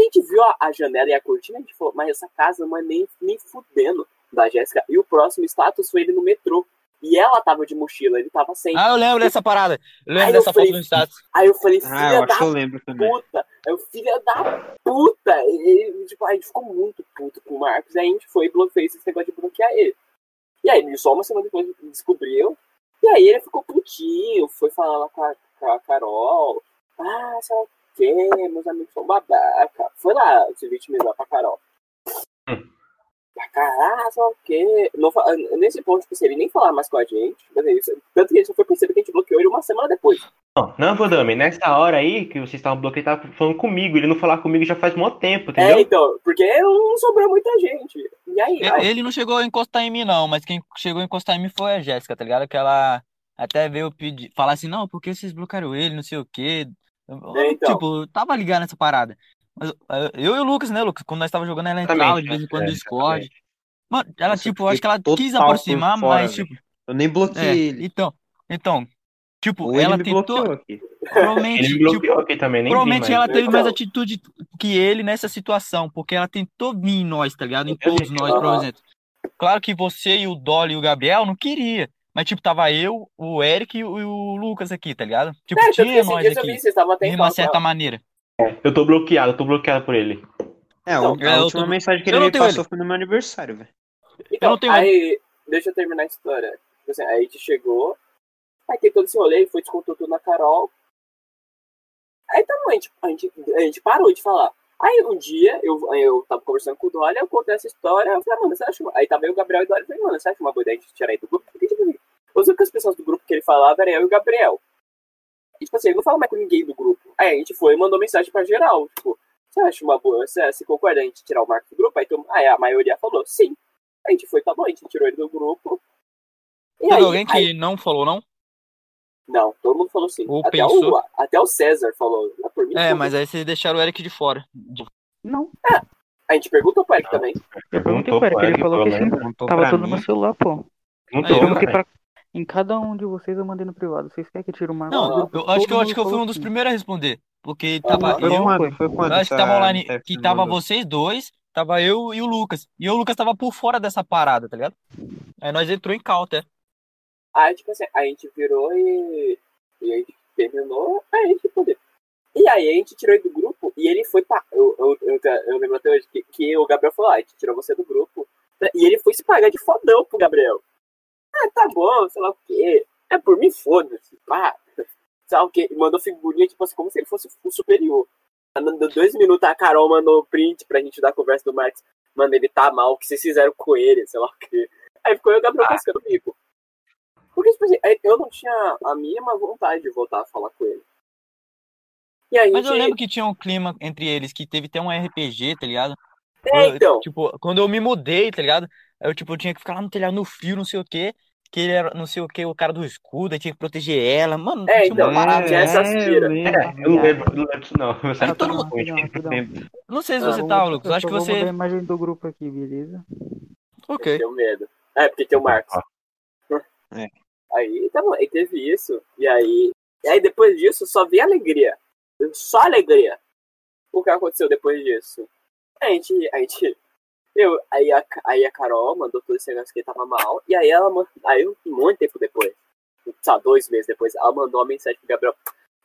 A gente viu a, janela e a cortina, a gente falou, mas essa casa não é nem, nem fudendo da Jéssica. E o próximo status foi ele no metrô. E ela tava de mochila, ele tava sem. Ah, eu lembro dessa parada. Eu lembro Aí eu dessa falei- foto no status. Aí eu falei, filha Ah, eu da acho que eu lembro também. puta. Aí o filho da puta. Ele, tipo, a gente ficou muito puto com o Marcos. Aí a gente foi e blo- fez esse negócio de bloquear ele. E aí, só uma semana depois descobriu. E aí ele ficou putinho, foi falar lá com a, com a Carol. Ah, sei lá o quê, meus amigos são babaca. Foi lá se vitimizar pra Carol. Cara, sei lá o quê. Não, nesse ponto, tipo, ele nem falar mais com a gente. É. Tanto que ele só foi perceber que a gente bloqueou ele uma semana depois. Não, não, Vladimir, nessa hora aí que vocês estavam bloqueados, ele tava falando comigo, ele não falar comigo já faz muito tempo, É, entendeu? então, porque não sobrou muita gente. E aí, Eu- aí Ele não chegou a encostar em mim, não, mas quem chegou a encostar em mim foi a Jéssica, tá ligado? Que ela até veio pedir, falar assim, não, por que vocês bloquearam ele, não sei o quê. Eu- É, então. Tipo, tava ligado nessa parada. Mas eu eu e o Lucas, né, Lucas? Quando nós tava jogando, ela entrava Exatamente, de vez em quando é, no Discord. exatamente. Mano, ela, Nossa, tipo, eu acho que ela quis aproximar, fora, mas, tipo, Eu nem é, bloqueei ele. então, então, tipo, Ou ele ela me tentou, bloqueou aqui. provavelmente, Ele me tipo, bloqueou aqui também, nem vi Provavelmente mais. ela teve Então. mais atitude que ele nessa situação, porque ela tentou vir em nós, tá ligado? Em Eu todos vi. nós, por exemplo. Claro que você e o Dolly e o Gabriel não queria, mas tipo, tava eu, o Eric e o e o Lucas aqui, tá ligado? Tipo, É, tinha esse nós dia eu vi, aqui, vocês estavam até de uma certa ela. maneira. Eu tô bloqueado, eu tô bloqueado por ele. É, a, Então, a é, eu última tô- mensagem que eu ele não me passou ele. foi no meu aniversário, velho. Então, não tenho aí, deixa eu terminar a história. Tipo assim, aí a gente chegou, aí tem todo esse rolê, foi descontou tudo na Carol. Aí tá bom, a gente, a, gente, a gente parou de falar. Aí um dia, eu, eu tava conversando com o Dolly, eu contei essa história, eu falei, ah, mano, você acha... uma-" Aí tava eu, o Gabriel e o eu falei, mano, você acha uma boa ideia gente tirar ele do grupo? Porque, tipo assim, as únicas pessoas do grupo que ele falava era eu e o Gabriel. E, tipo assim, ele não fala mais com ninguém do grupo. Aí a gente foi e mandou mensagem pra geral, tipo, você acha uma boa, você, você concorda a gente tirar o Marco do grupo? Aí, então, aí a maioria falou, sim. A gente foi, tá bom, a gente tirou ele do grupo. E Teve aí, alguém que aí- não falou, não? Não, todo mundo falou sim. Ou Até pensou. o, até o César falou. Ah, por mim, É, mas aí vocês deixaram o Eric de fora. De- Não, A gente perguntou pro Eric também. eu perguntei pro Eric, ele Eric, falou que sim. Tava tudo mim. no celular, pô. Não tô, cara. pra... Em cada um de vocês eu mandei no privado. Vocês querem que tire Marco? Não, eu acho que eu Todo acho que eu fui um dos primeiros a responder. Porque tava Foi eu, quando? Foi quando? eu acho que tava online, que tava vocês dois, tava eu e o Lucas. E o Lucas tava por fora dessa parada, tá ligado? Aí nós entrou em cal, até. Aí, tipo assim, a gente virou e, e a gente terminou, aí a gente poder. E aí a gente tirou ele do grupo e ele foi pra. Eu, eu, eu, eu lembro até hoje que, que o Gabriel falou, ah, a gente tirou você do grupo. E ele foi se pagar de fodão pro Gabriel. Ah, tá bom, sei lá o quê. É por mim, foda-se. Pá. Sei lá o quê. E mandou figurinha, tipo assim, como se ele fosse o superior. Mandando dois minutos, a Carol mandou print pra gente dar a conversa do Max. Mano, ele tá mal, o que vocês fizeram com ele, sei lá o quê. Aí ficou eu e o Gabriel cascando o bico. Porque, tipo assim, eu não tinha a mínima vontade de voltar a falar com ele. E aí, Mas eu lembro que tinha um clima entre eles, que teve até um RPG, tá ligado? É, Eu, então. Tipo, quando eu me mudei, tá ligado? Eu, tipo, eu tinha que ficar lá no telhado no frio, não sei o quê. Que ele era, não sei o quê, o cara do escudo, aí tinha que proteger ela. Mano, É, tinha uma então, parada. tinha essa aspira. eu lembro, É, eu não lembro, eu não lembro disso não. Eu saí todo todo mundo- rapidão. Não sei se você Eu tá, Lucas. eu Acho que você. mudar a imagem do grupo aqui, beleza? Ok. Tenho medo. É, porque tem o Marcos. É. Aí, bom, aí teve isso. E aí, e aí depois disso, só vi alegria. Só alegria. O que aconteceu depois disso? A gente, a gente, eu, aí a, aí a Carol mandou todo esse negócio que tava mal. E aí ela, aí de tempo depois, sabe, dois meses depois, ela mandou uma mensagem pro Gabriel.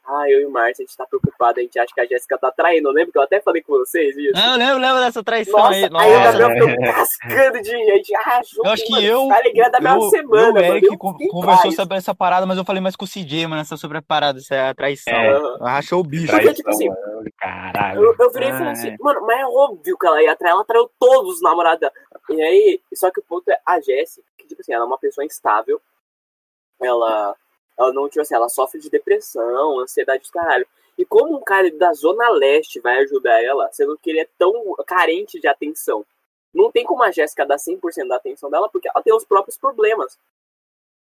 Ah, eu e o Márcio, a gente tá preocupado, a gente acha que a Jéssica tá traindo. Lembra que eu até falei com vocês isso? Ah, eu lembro, lembro dessa traição Nossa, aí. aí o Nossa. Gabriel ficou cascando de gente. Ah, Eu acho que mano, eu. tá ligado da minha eu, semana, eu, o. Eric, Eu conversou sobre essa parada, mas eu falei mais com o CJ, mano, essa sobre a parada, essa traição. É. Rachou o bicho. Porque, tipo assim, mano, Caralho. Eu, eu virei e falei assim, é. mano, mas é óbvio que ela ia atrair, ela traiu todos os namorados. E aí, só que o ponto é a Jéssica, que tipo assim, ela é uma pessoa instável. Ela, ela não, tipo assim, ela sofre de depressão, ansiedade dos caralho. E como um cara da Zona Leste vai ajudar ela, sendo que ele é tão carente de atenção? Não tem como a Jéssica dar 100% da atenção dela, porque ela tem os próprios problemas.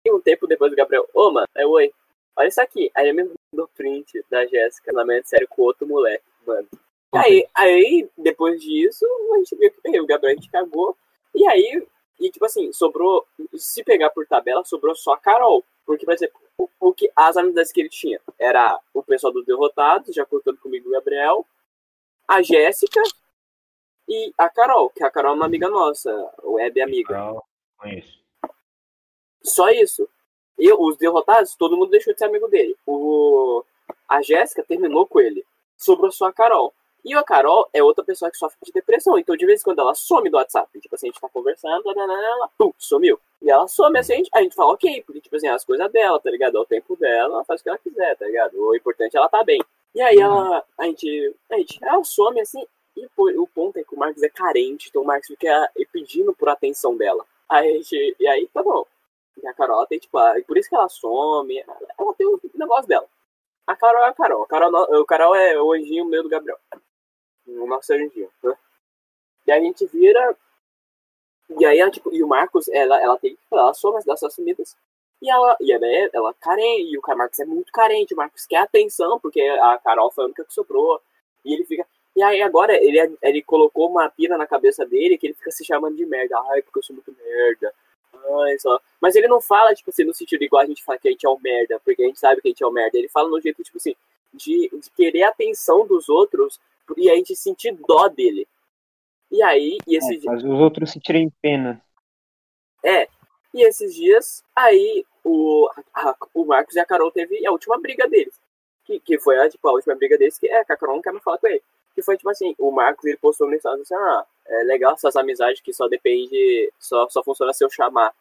E um tempo depois do Gabriel, ô, mano, é oi. Olha isso aqui. Aí ele me mandou print da Jéssica, casamento sério com outro moleque, mano. Aí, aí, depois disso, a gente viu que o Gabriel a gente cagou. E aí, e tipo assim, sobrou. Se pegar por tabela, sobrou só a Carol. Porque, por exemplo, o, o que, as amizades que ele tinha era o pessoal do Derrotado, já contando comigo o Gabriel, a Jéssica e a Carol, que a Carol é uma amiga nossa, web amiga. Não, conheço. Só isso. E os derrotados, todo mundo deixou de ser amigo dele. O, a Jéssica terminou com ele. Sobrou só a Carol. E a Carol é outra pessoa que sofre de depressão. Então, de vez em quando, ela some do WhatsApp. Tipo assim, a gente tá conversando, ela pum, sumiu. E ela some assim, a gente, a gente fala, ok, porque, tipo assim, as coisas dela, tá ligado? É o tempo dela, ela faz o que ela quiser, tá ligado? O importante é ela tá bem. E aí ela, a gente, a gente, ela some assim, e o ponto é que o Marcos é carente, então o Marcos fica pedindo por atenção dela. Aí a gente, e aí, tá bom. E a Carol ela tem, tipo, a- por isso que ela some, ela, ela tem o negócio dela. A Carol é a Carol. A Carol, o Carol é o anjinho meu do Gabriel. O nosso anjinho. né? E a gente vira. E aí, ela, tipo, e o Marcos, ela, ela tem, ela some as suas sumidas. E ela, e ela, é, ela é carente, e o Marcos é muito carente, o Marcos quer atenção, porque a Carol foi a única que sobrou. E ele fica. E aí agora ele, ele colocou uma pira na cabeça dele que ele fica se chamando de merda. Ai, porque eu sou muito merda. Ai, só. Mas ele não fala, tipo assim, no sentido igual a gente fala que a gente é um merda, porque a gente sabe que a gente é um merda. Ele fala no jeito, tipo assim, de, de querer a atenção dos outros e a gente sentir dó dele. E aí, e esse É, faz os outros se tirem pena. é, e esses dias, aí o, a- o Marcos e a Carol teve a última briga deles. Que, que foi a, tipo, a última briga deles, que é que a Carol não quer mais falar com ele. Que foi tipo assim, o Marcos ele postou no Instagram assim, ah, é legal essas amizades que só depende, só, só funciona se eu chamar.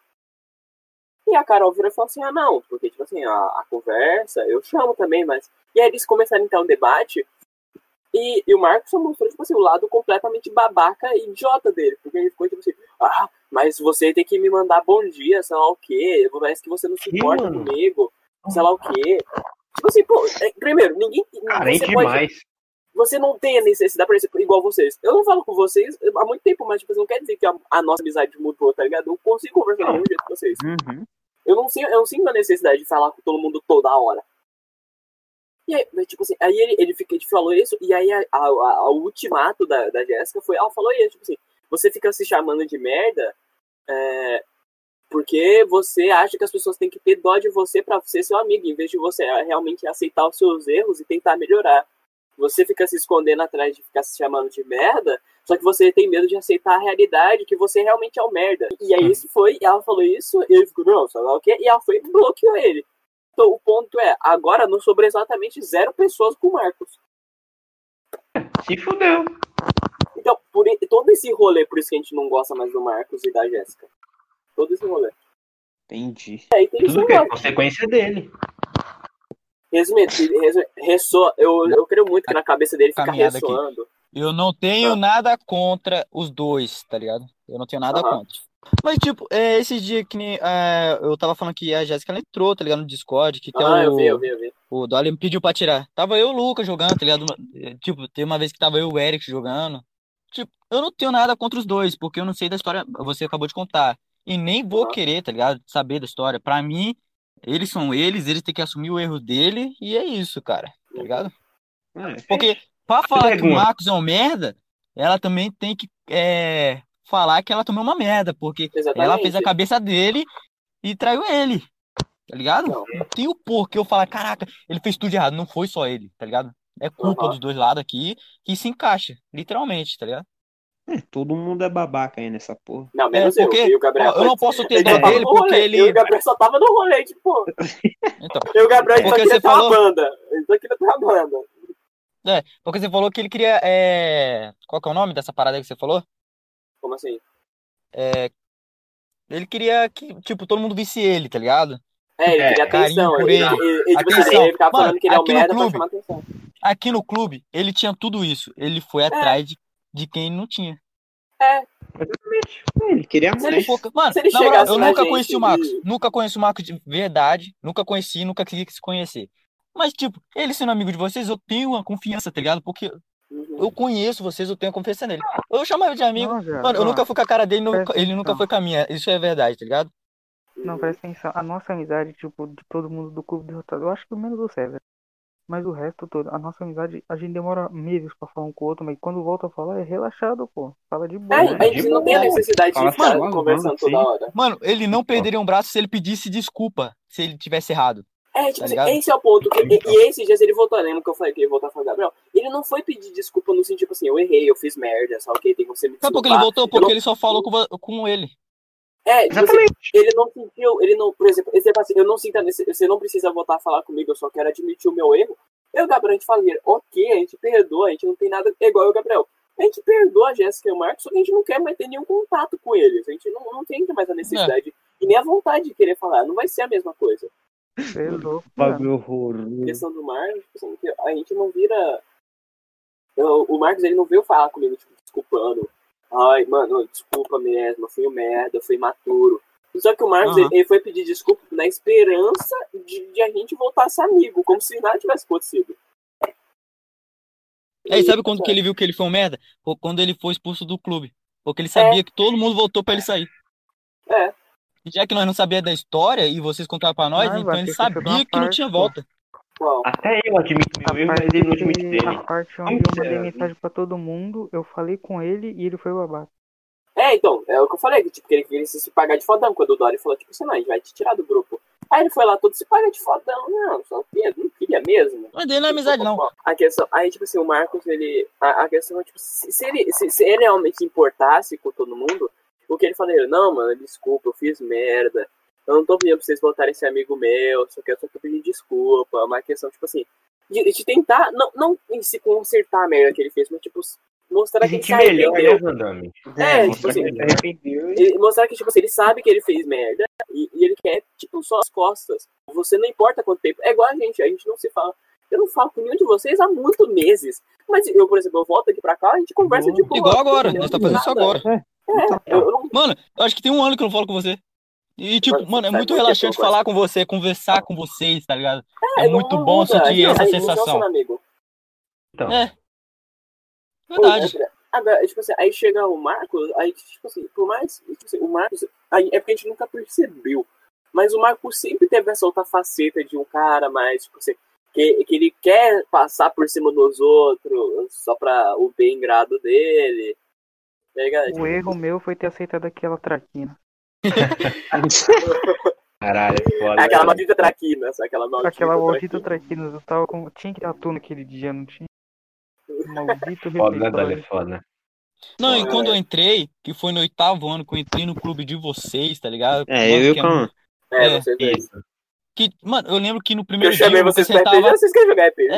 E a Carol virou e falou assim, ah não, porque tipo assim, a, a conversa, eu chamo também, mas. E aí eles começaram então um debate. E, e o Marcos mostrou, tipo assim, o lado completamente babaca e idiota dele. Porque ele ficou tipo assim, ah, mas você tem que me mandar bom dia, sei lá o quê. Parece que você não se importa mano? comigo, sei lá o quê. Tipo assim, pô, é, primeiro, ninguém. Carente você pode- demais. você não tem a necessidade, por exemplo, igual vocês. Eu não falo com vocês há muito tempo, mas tipo, não quer dizer que a, a nossa amizade mudou, tá ligado? Eu consigo conversar do mesmo jeito com vocês. Uhum. Eu não, sinto, eu não sinto a necessidade de falar com todo mundo toda hora. E aí, tipo assim, aí ele, ele, fica, ele falou isso, e aí a, a, a- o ultimato da, da Jéssica foi, ela falou isso, tipo assim, você fica se chamando de merda é, porque você acha que as pessoas têm que ter dó de você pra ser seu amigo, em vez de você realmente aceitar os seus erros e tentar melhorar. Você fica se escondendo atrás de ficar se chamando de merda, só que você tem medo de aceitar a realidade, que você realmente é um merda. E aí isso foi, e ela falou isso, e ele ficou, não, sabe o quê? E ela foi e bloqueou ele. Então o ponto é, agora não sobrou exatamente zero pessoas com o Marcos. Se fudeu. Então, por, todo esse rolê, por isso que a gente não gosta mais do Marcos e da Jéssica. Todo esse rolê. Entendi. E isso Tudo que é consequência dele. Resumindo, resu- ressoa, eu, eu creio muito que na cabeça dele fica Caminhada aqui. ressoando. Eu não tenho Ah. nada contra os dois, tá ligado? Eu não tenho nada contra. Mas, tipo, é, esses dias que nem. é, eu tava falando que a Jéssica entrou, tá ligado? No Discord, que tem Ah, eu o. vi, eu vi, eu vi. O Dolly me pediu pra tirar. Tava eu e o Lucas jogando, tá ligado? Tipo, tem uma vez que tava eu e o Eric jogando. Tipo, eu não tenho nada contra os dois, porque eu não sei da história, você acabou de contar. E nem vou Aham. querer, tá ligado? Saber da história. Pra mim, eles são eles, eles têm que assumir o erro dele, e é isso, cara. Tá ligado? É, Porque pra falar que o. Marcos é um merda, ela também tem que é, falar que ela é uma merda, porque Exatamente. ela fez a cabeça dele e traiu ele. Tá ligado? Não. Não tem o porquê eu falar, caraca, ele fez tudo de errado. Não foi só ele, tá ligado? É culpa Aham. dos dois lados aqui que se encaixa, literalmente, tá ligado? é, todo mundo é babaca aí nessa porra. Não, É, menos eu. porque E o Gabriel. ó, eu não posso ter Ele dó dele porque rolê. ele. E o Gabriel só tava no rolê, tipo. Então, E o Gabriel só queria você ter uma falou- banda. Ele só queria ter uma banda. é, porque você falou que ele queria. É... Qual que é o nome dessa parada aí que você falou? Como assim? Ele queria que, tipo, todo mundo visse ele, tá ligado? É, ele É, queria carinho atenção. por Ele, ele. ele, ele, tipo, Atenção. ele ficava Mano, falando que ele é um aqui no merda pra clube- chamar atenção. Aqui no clube, ele tinha tudo isso. Ele foi atrás de, de quem não tinha. É, Ele queria Se ele mais. for- Mano, Se ele moral, eu nunca gente conheci o Marcos. e- Nunca conheci o Marcos de verdade. Nunca conheci, nunca queria se conhecer. Mas, tipo, ele sendo amigo de vocês, eu tenho uma confiança, tá ligado? Porque. Eu conheço vocês, eu tenho confiança nele. Eu chamo ele de amigo. Não, viado, Mano, eu nunca fui com a cara dele, ele nunca foi com a minha. Isso é verdade, tá ligado? Não, presta atenção. A nossa amizade, tipo, de todo mundo do clube derrotado, eu acho que menos do César. Mas o resto todo, a nossa amizade, a gente demora meses pra falar um com o outro, mas quando volta a falar é relaxado, pô. Fala de boa. É, né? a gente não tem a necessidade de Fala ficar suave, conversando sim. toda hora. Mano, ele não perderia um braço se ele pedisse desculpa, se ele tivesse errado. É, tipo Tá assim, esse é o ponto. que- e, e esses dias ele voltou, lembra que eu falei que ele ia voltar a falar, Gabriel? Ele não foi pedir desculpa no sentido, tipo assim, eu errei, eu fiz merda, só que tem que você me Sabe por que desculpar. ele voltou? Porque não- ele só falou com, com ele. É, tipo assim, Exatamente. ele não sentiu, ele não, por exemplo, exemplo assim, eu não sinto, você não precisa voltar a falar comigo, eu só quero admitir o meu erro. Eu e o Gabriel, a gente fala, ok, a gente perdoa, a gente não tem nada, é igual o Gabriel. A gente perdoa a Jéssica e o Marcos, só que a gente não quer mais ter nenhum contato com eles. A gente não, não tem mais a necessidade e nem a vontade de querer falar. Não vai ser a mesma coisa. Cê é louco. Bagulho A horroroso. questão do Marcos, tipo assim, que a gente não vira. Eu- o Marcos ele não veio falar comigo, tipo, desculpando. Ai, mano, desculpa mesmo, eu fui um merda, eu fui imaturo. Só que o Marcos Aham. ele, foi pedir desculpa na esperança de, de a gente voltar a ser amigo, como se nada tivesse acontecido. É, e sabe quando que ele viu que ele foi um merda? Quando ele foi expulso do clube. Porque ele sabia que todo mundo votou pra ele sair. É. E já que nós não sabíamos da história e vocês contaram pra nós, Ah, então ele que sabia que não tinha volta. Até eu admito meu erro, mas ele não admite dele. a parte onde eu mandei mensagem pra todo mundo, eu falei com ele e ele foi babaca. É, então, é o que eu falei, que, tipo, que ele queria se pagar de fodão, quando o Dory falou, tipo assim, não, a gente vai te tirar do grupo. Aí ele foi lá todo se paga de fodão, não, só queria, não queria mesmo. Mas dele não é amizade, não. A questão, aí, tipo assim, o Marcos, ele. A, a questão é, tipo, se, se ele, se, se ele realmente se importasse com todo mundo, o que ele falou, ele, não, mano, desculpa, eu fiz merda. Eu não tô pedindo pra vocês voltarem ser amigo meu, só que eu só tô pedindo desculpa. É uma questão, tipo assim, de, de tentar, não, não em se consertar a merda que ele fez, mas, tipo, mostrar que ele Gente se né, arrependeu. Vandame? É, mostrar tipo que assim, ele se arrependeu. ele, mostrar que, tipo assim, ele sabe que ele fez merda e, e ele quer, tipo, só as costas. Você não importa quanto tempo. É igual a gente, a gente não se fala. Eu não falo com nenhum de vocês há muitos meses. Mas eu, por exemplo, eu volto aqui pra cá, a gente conversa de boa. Igual agora, nós tá fazendo isso agora. É, eu não. Mano, eu acho que tem um ano que eu não falo com você. E, tipo, Mas mano, é muito relaxante falar com você, conversar com vocês, tá ligado? É, igual muito bom sentir essa sensação. amigo. Então, É. Verdade. Agora, tipo assim, aí chega o Marcos, aí, tipo assim, por mais. Tipo assim, o Marcos. Aí é porque a gente nunca percebeu. Mas o Marcos sempre teve essa outra faceta de um cara mais, tipo assim, que, que ele quer passar por cima dos outros só pra o bem grado dele. O erro meu foi ter aceitado aquela traquina. caralho, é foda. É aquela maldita traquina, só aquela maldita Aquela maldita traquina. traquina, eu tava com. Tinha que dar tu naquele dia, não tinha? Maldito Foda, né, Dali? Foda. Não, e quando eu entrei, que foi no oitavo ano que eu entrei no clube de vocês, tá ligado? É, Mano, eu e o que Cão. É, É, vocês dois. Isso. que, mano, eu lembro que no Eu primeiro dia chamei o Lucas vocês pra RPG, sentava. vocês querem jogar RPG?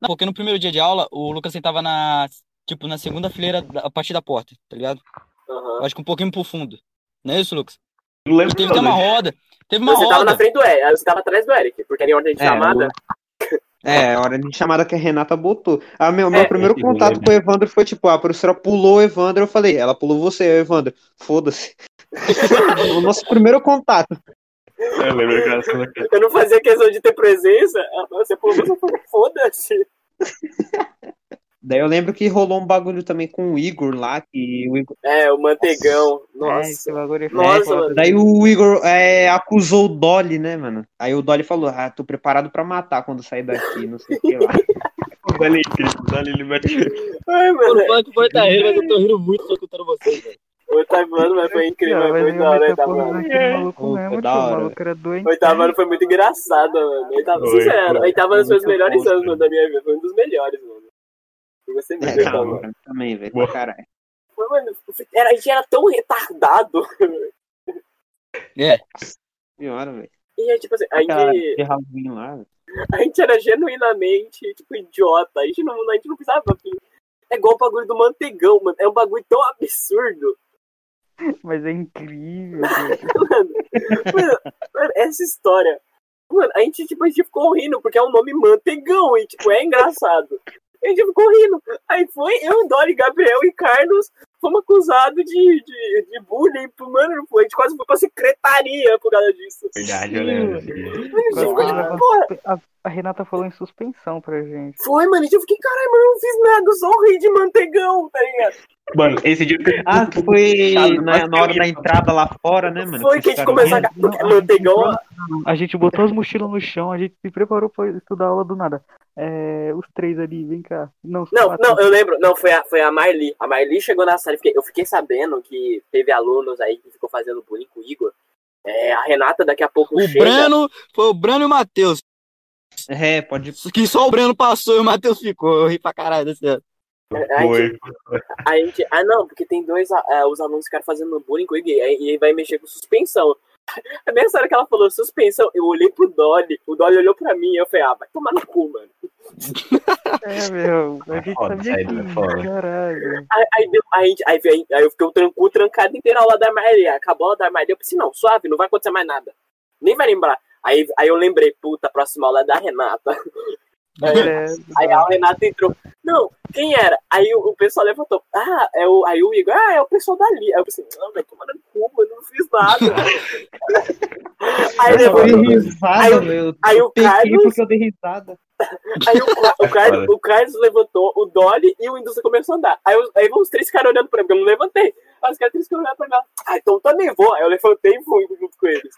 Não, porque no primeiro dia de aula, o Lucas sentava na. Tipo, na segunda fileira da- a partir da porta, tá ligado? Eu acho que um pouquinho pro fundo. Não é isso, Lucas? Não lembro teve até uma né? roda. Teve uma Você tava na roda. frente do Eric, você tava atrás do Eric, porque era em ordem de É, chamada. É, a hora de chamada que a Renata botou. A meu, meu É, primeiro esse contato rolê, com o Evandro foi tipo, a professora pulou o Evandro, eu falei, ela pulou você, Evandro. Foda-se. o nosso primeiro contato. Eu lembro que era assim, que Eu não fazia questão de ter presença. Ela falou, Você pulou, você falou, foda-se. Daí eu lembro que rolou um bagulho também com o Igor lá, que o Igor. É, o manteigão. É, esse Nossa. bagulho é Nossa, foda. mano. Daí o Igor é, acusou o Dolly, né, mano? Aí o Dolly falou, ah, tô preparado pra matar quando sair daqui, não sei o que lá. o é incrível, o Dali ele mete. Ai, Eu mano. não falo que foi tá rindo, mas eu tô rindo muito só escutando vocês, velho. O oitavo ano mas foi incrível, Não, foi mas da hora, o eu oitavo porra ano. daquele maluco mesmo, da O hora. maluco era doente. O oitavo ano foi muito engraçado, mano. O Oitavo, Foi, sincero, o foi. oitavo ano foi os Muito melhores anos mano, da minha vida. Foi um dos melhores, mano. Eu gostei muito É, mano, também, velho, caralho. Mas, mano, era, a gente era tão retardado. Pior, velho. E aí, tipo assim, a Aquela gente, lá, velho. a gente era genuinamente, tipo, idiota. A gente não, a gente não precisava. assim, É igual o bagulho do manteigão, mano. É um bagulho tão absurdo. Mas é incrível. Mano, mano, mano, essa história. Mano, a gente, tipo, a gente ficou rindo, porque é um nome manteigão, e, tipo, é engraçado. A gente ficou rindo. Aí foi eu, Dori, Gabriel e Carlos fomos acusados de, de, de bullying. Mano, a gente quase foi pra secretaria por causa disso. Verdade, eu lembro. Mano, a gente A, a Renata falou em suspensão pra gente. foi, mano. Eu fiquei, caralho, mano, eu não fiz nada, eu só ri de manteigão, tá ligado? Mano, esse dia Ah, foi na, na hora da entrada lá fora, né, mano? Foi que a gente começou a. Porque manteigão, ó, A gente botou as mochilas no chão, a gente se preparou pra estudar a aula do nada. É, os três ali, vem cá. Não, Não, quatro. não, eu lembro. Não, foi a, foi a Marli. A Marli chegou na sala. Eu fiquei- Eu fiquei sabendo que teve alunos aí que ficou fazendo bullying com o Igor. É, a Renata daqui a pouco O chega. Breno, foi o Breno e o Matheus. É, pode. Que só o Breno passou e o Matheus ficou. Eu ri pra caralho desse ano. foi. A gente, ah, não, porque tem dois ah, os alunos ficaram fazendo bullying com o Igor e e aí vai mexer com suspensão. A mesma hora que ela falou suspensão, eu olhei pro Dolly, o Dolly olhou pra mim e eu falei, ah, vai tomar no cu, mano. É, meu, a gente foda, sabia isso aí, é que, foda. caralho. Aí, aí, deu- aí, a eu fiquei o tranco trancado inteiro a aula da Armaria. Acabou a aula da Armaria, eu pensei, não, suave, não vai acontecer mais nada. Nem vai lembrar. Aí, aí eu lembrei, puta, a próxima aula é da Renata. É, Aí a Renata entrou. Não, quem era? Aí o, o pessoal levantou. Ah, é o, aí o Igor, ah, é o pessoal dali. Aí eu pensei, não, vai tomar no cu, mano, eu não fiz nada. aí, levantou, risada, Aí o- meu. aí o Carlos- porque eu dei risada. aí o, o, Carlos, o Carlos levantou, o Dolly e o Indústria começou a andar. Aí, aí os três ficaram olhando pra mim, porque eu não levantei. Aí os caras três ficaram olhando pra mim. Ah, então também vou. Aí eu levantei e fui junto com eles.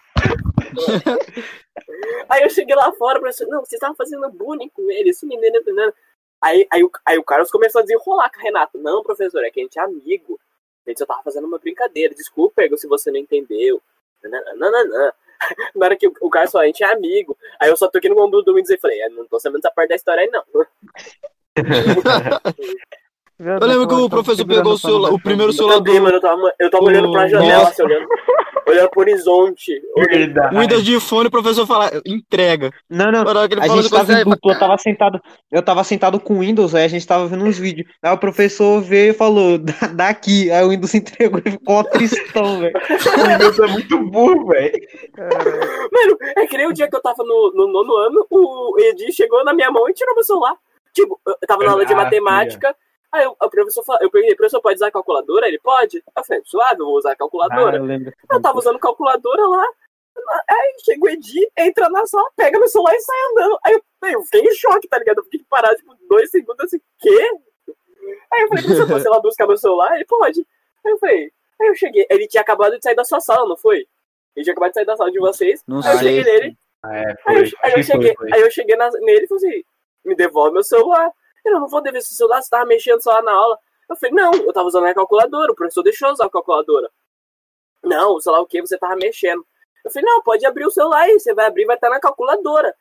aí eu cheguei lá fora, professor, não, vocês estavam fazendo bullying com ele, esse menino, entendendo? Aí, aí, o, aí o Carlos começou a desenrolar com a Renata. Não, professor, é que a gente é amigo. A gente só tava fazendo uma brincadeira. Desculpa, Ego, se você não entendeu. Não, não, não, não. Na hora que o, Carlos falou, a gente é amigo. Aí eu só toquei no ombro do Windows e falei, é, não tô sabendo essa parte da história aí, não. Eu lembro que o professor pegou o pra celular, o primeiro celular também, do eu tava, eu tava olhando pra janela, Nossa. assim, olhando, olhando pro horizonte. Verdade. Windows de fone, o professor fala, entrega. Não, não. A gente tava em dupla, eu tava sentado, eu tava sentado com o Windows, aí a gente tava vendo uns vídeos. Aí o professor veio e falou, "Dá- daqui. Aí o Windows entregou e ficou tristão, velho. O Windows é muito burro, velho. Mano, é que nem o dia que eu tava no, no nono ano, o Edi chegou na minha mão e tirou meu celular. Tipo, eu tava na aula de Ah, matemática, aí o, o professor falou, eu perguntei, professor, pode usar a calculadora? Ele pode? Eu falei, suave, eu vou usar a Ah, calculadora. eu lembro. Eu tava usando calculadora lá. Aí chega o Edi, entra na sala, pega meu celular e sai andando. Aí eu, eu fiquei em choque, tá ligado? Eu fiquei parado, tipo, dois segundos assim, quê? Aí eu falei, você pode ir lá buscar meu celular? Ele pode. Aí eu falei, aí eu cheguei. Ele tinha acabado de sair da sua sala, não foi? Ele tinha acabado de sair da sala de vocês. Não aí eu sei. cheguei nele, Ah, é, aí foi. eu, aí eu que foi, cheguei, foi. aí eu cheguei na- nele e falei assim, me devolve meu celular. Eu não vou dever esse celular, você tava mexendo só na aula. Eu falei, não, eu tava usando a calculadora, o professor deixou usar a calculadora. Não, sei lá o que, você tava mexendo. Eu falei, não, pode abrir o celular aí, você vai abrir, vai estar na calculadora.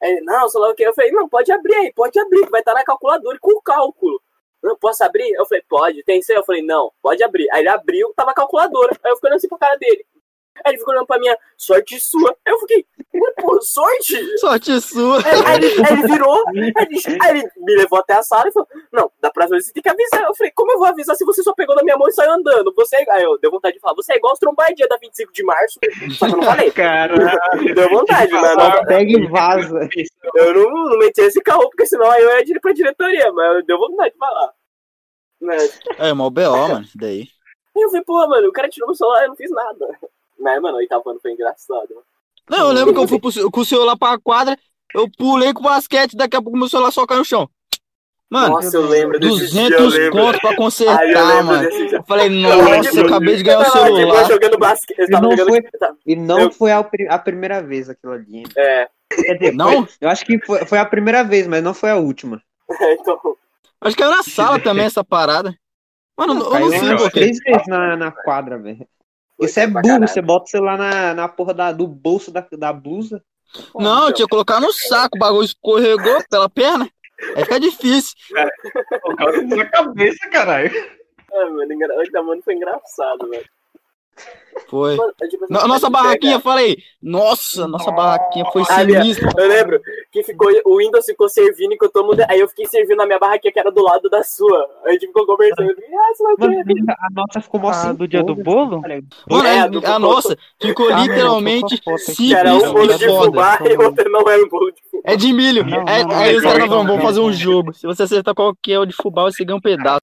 Ele, não, sei lá o que. Eu falei, não, pode abrir aí, pode abrir, vai estar na calculadora com o cálculo. Eu posso abrir? Eu falei, pode, tem seu? Eu falei, não, pode abrir. Aí ele abriu, tava a calculadora. Aí eu fiquei assim pra cara dele. Aí ele ficou olhando pra minha sorte sua. Aí eu fiquei, pô, sorte! Sorte sua. Aí, aí ele, aí ele virou, aí ele, aí ele me levou até a sala e falou: Não, da próxima vez você tem que avisar. Eu falei: Como eu vou avisar se você só pegou na minha mão e saiu andando? Você é... Aí eu deu vontade de falar: Você é igual os trombadinhas da 25 de março. Só que eu não falei. Caralho. Deu vontade, mas não, Pega e vaza. eu não, não meti esse carro, porque senão aí eu ia dire- pra diretoria, mas deu vontade de falar. Mas, É, mó B.O., mano, isso daí. aí eu falei, pô, mano, o cara tirou meu celular, eu não fiz nada. Mas, mano, o oitavo ano foi engraçado. mano. Não, eu lembro que eu fui pro- com o celular pra quadra, eu pulei com o basquete, daqui a pouco meu celular só caiu no chão. Mano, Nossa, eu lembro desse dia, eu 200 lembro. conto pra eu consertar, lembro mano. desse dia. Eu falei, lembro nossa, de- eu acabei de ganhar Eu o lá boa celular. jogando basquete. Eu E não jogando. foi- tá, E não Eu- foi a, pri- a primeira vez aquilo ali. hein? É, Quer dizer, Não? foi- eu acho que foi, foi a primeira vez, mas não foi a última. então. Acho que caiu na sala também essa parada. Mano, eu não sei três vezes na, na quadra, velho. Isso é burro, você bota o celular na, na porra da, do bolso da, da blusa. Pô, Não, eu tinha que colocar no saco, o bagulho escorregou pela perna. Aí fica difícil. O cara na cabeça, caralho. É, mano, engra... o oitavo ano foi engraçado, velho. Foi. Mano, é tipo assim, No- nossa barraquinha, pega- falei, nossa, nossa barraquinha foi sinistra. Eu lembro que ficou, o Windows ficou servindo enquanto todo mundo. Aí eu fiquei servindo na minha barraquinha que era do lado da sua. Aí a gente ficou conversando. Ah, Mano, a nossa ficou mó Ah, sem do dia do bolo? Mano, É, a- do- a nossa ficou Ah, literalmente a. Que era um simples bolo e de foda. fubá e outro não era um bolo de fubá. É de milho. Não, É- não, aí os caras não, vamos fazer um jogo. Se você acertar qual que é o de fubá, você ganha um pedaço.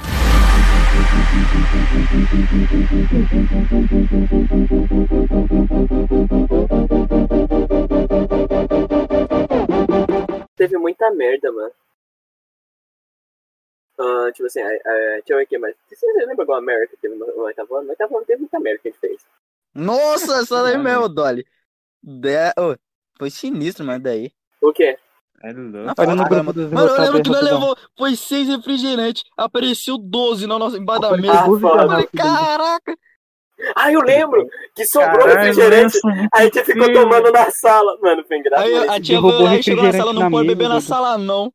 Teve muita merda, mano. Ah, tipo assim, é, é, deixa eu ver aqui mais. Você lembra alguma merda que teve no oitavo ano? No oitavo ano teve muita merda que a gente fez. Nossa, essa daí mesmo, Dolly. De... ô, foi sinistro, mano, daí. O quê? Foto, grupo mano. Mano, eu lembro que nós levou, foi seis refrigerantes, apareceu 12 na nossa, embaixo da mesa. Ah. Eu falei, não, caraca. Ah, eu lembro que sobrou Caralho, refrigerante. Aí a gente ficou tomando na sala. Mano, foi engraçado. Aí a tia derrubou e chegou na sala, não pode beber na sala, não.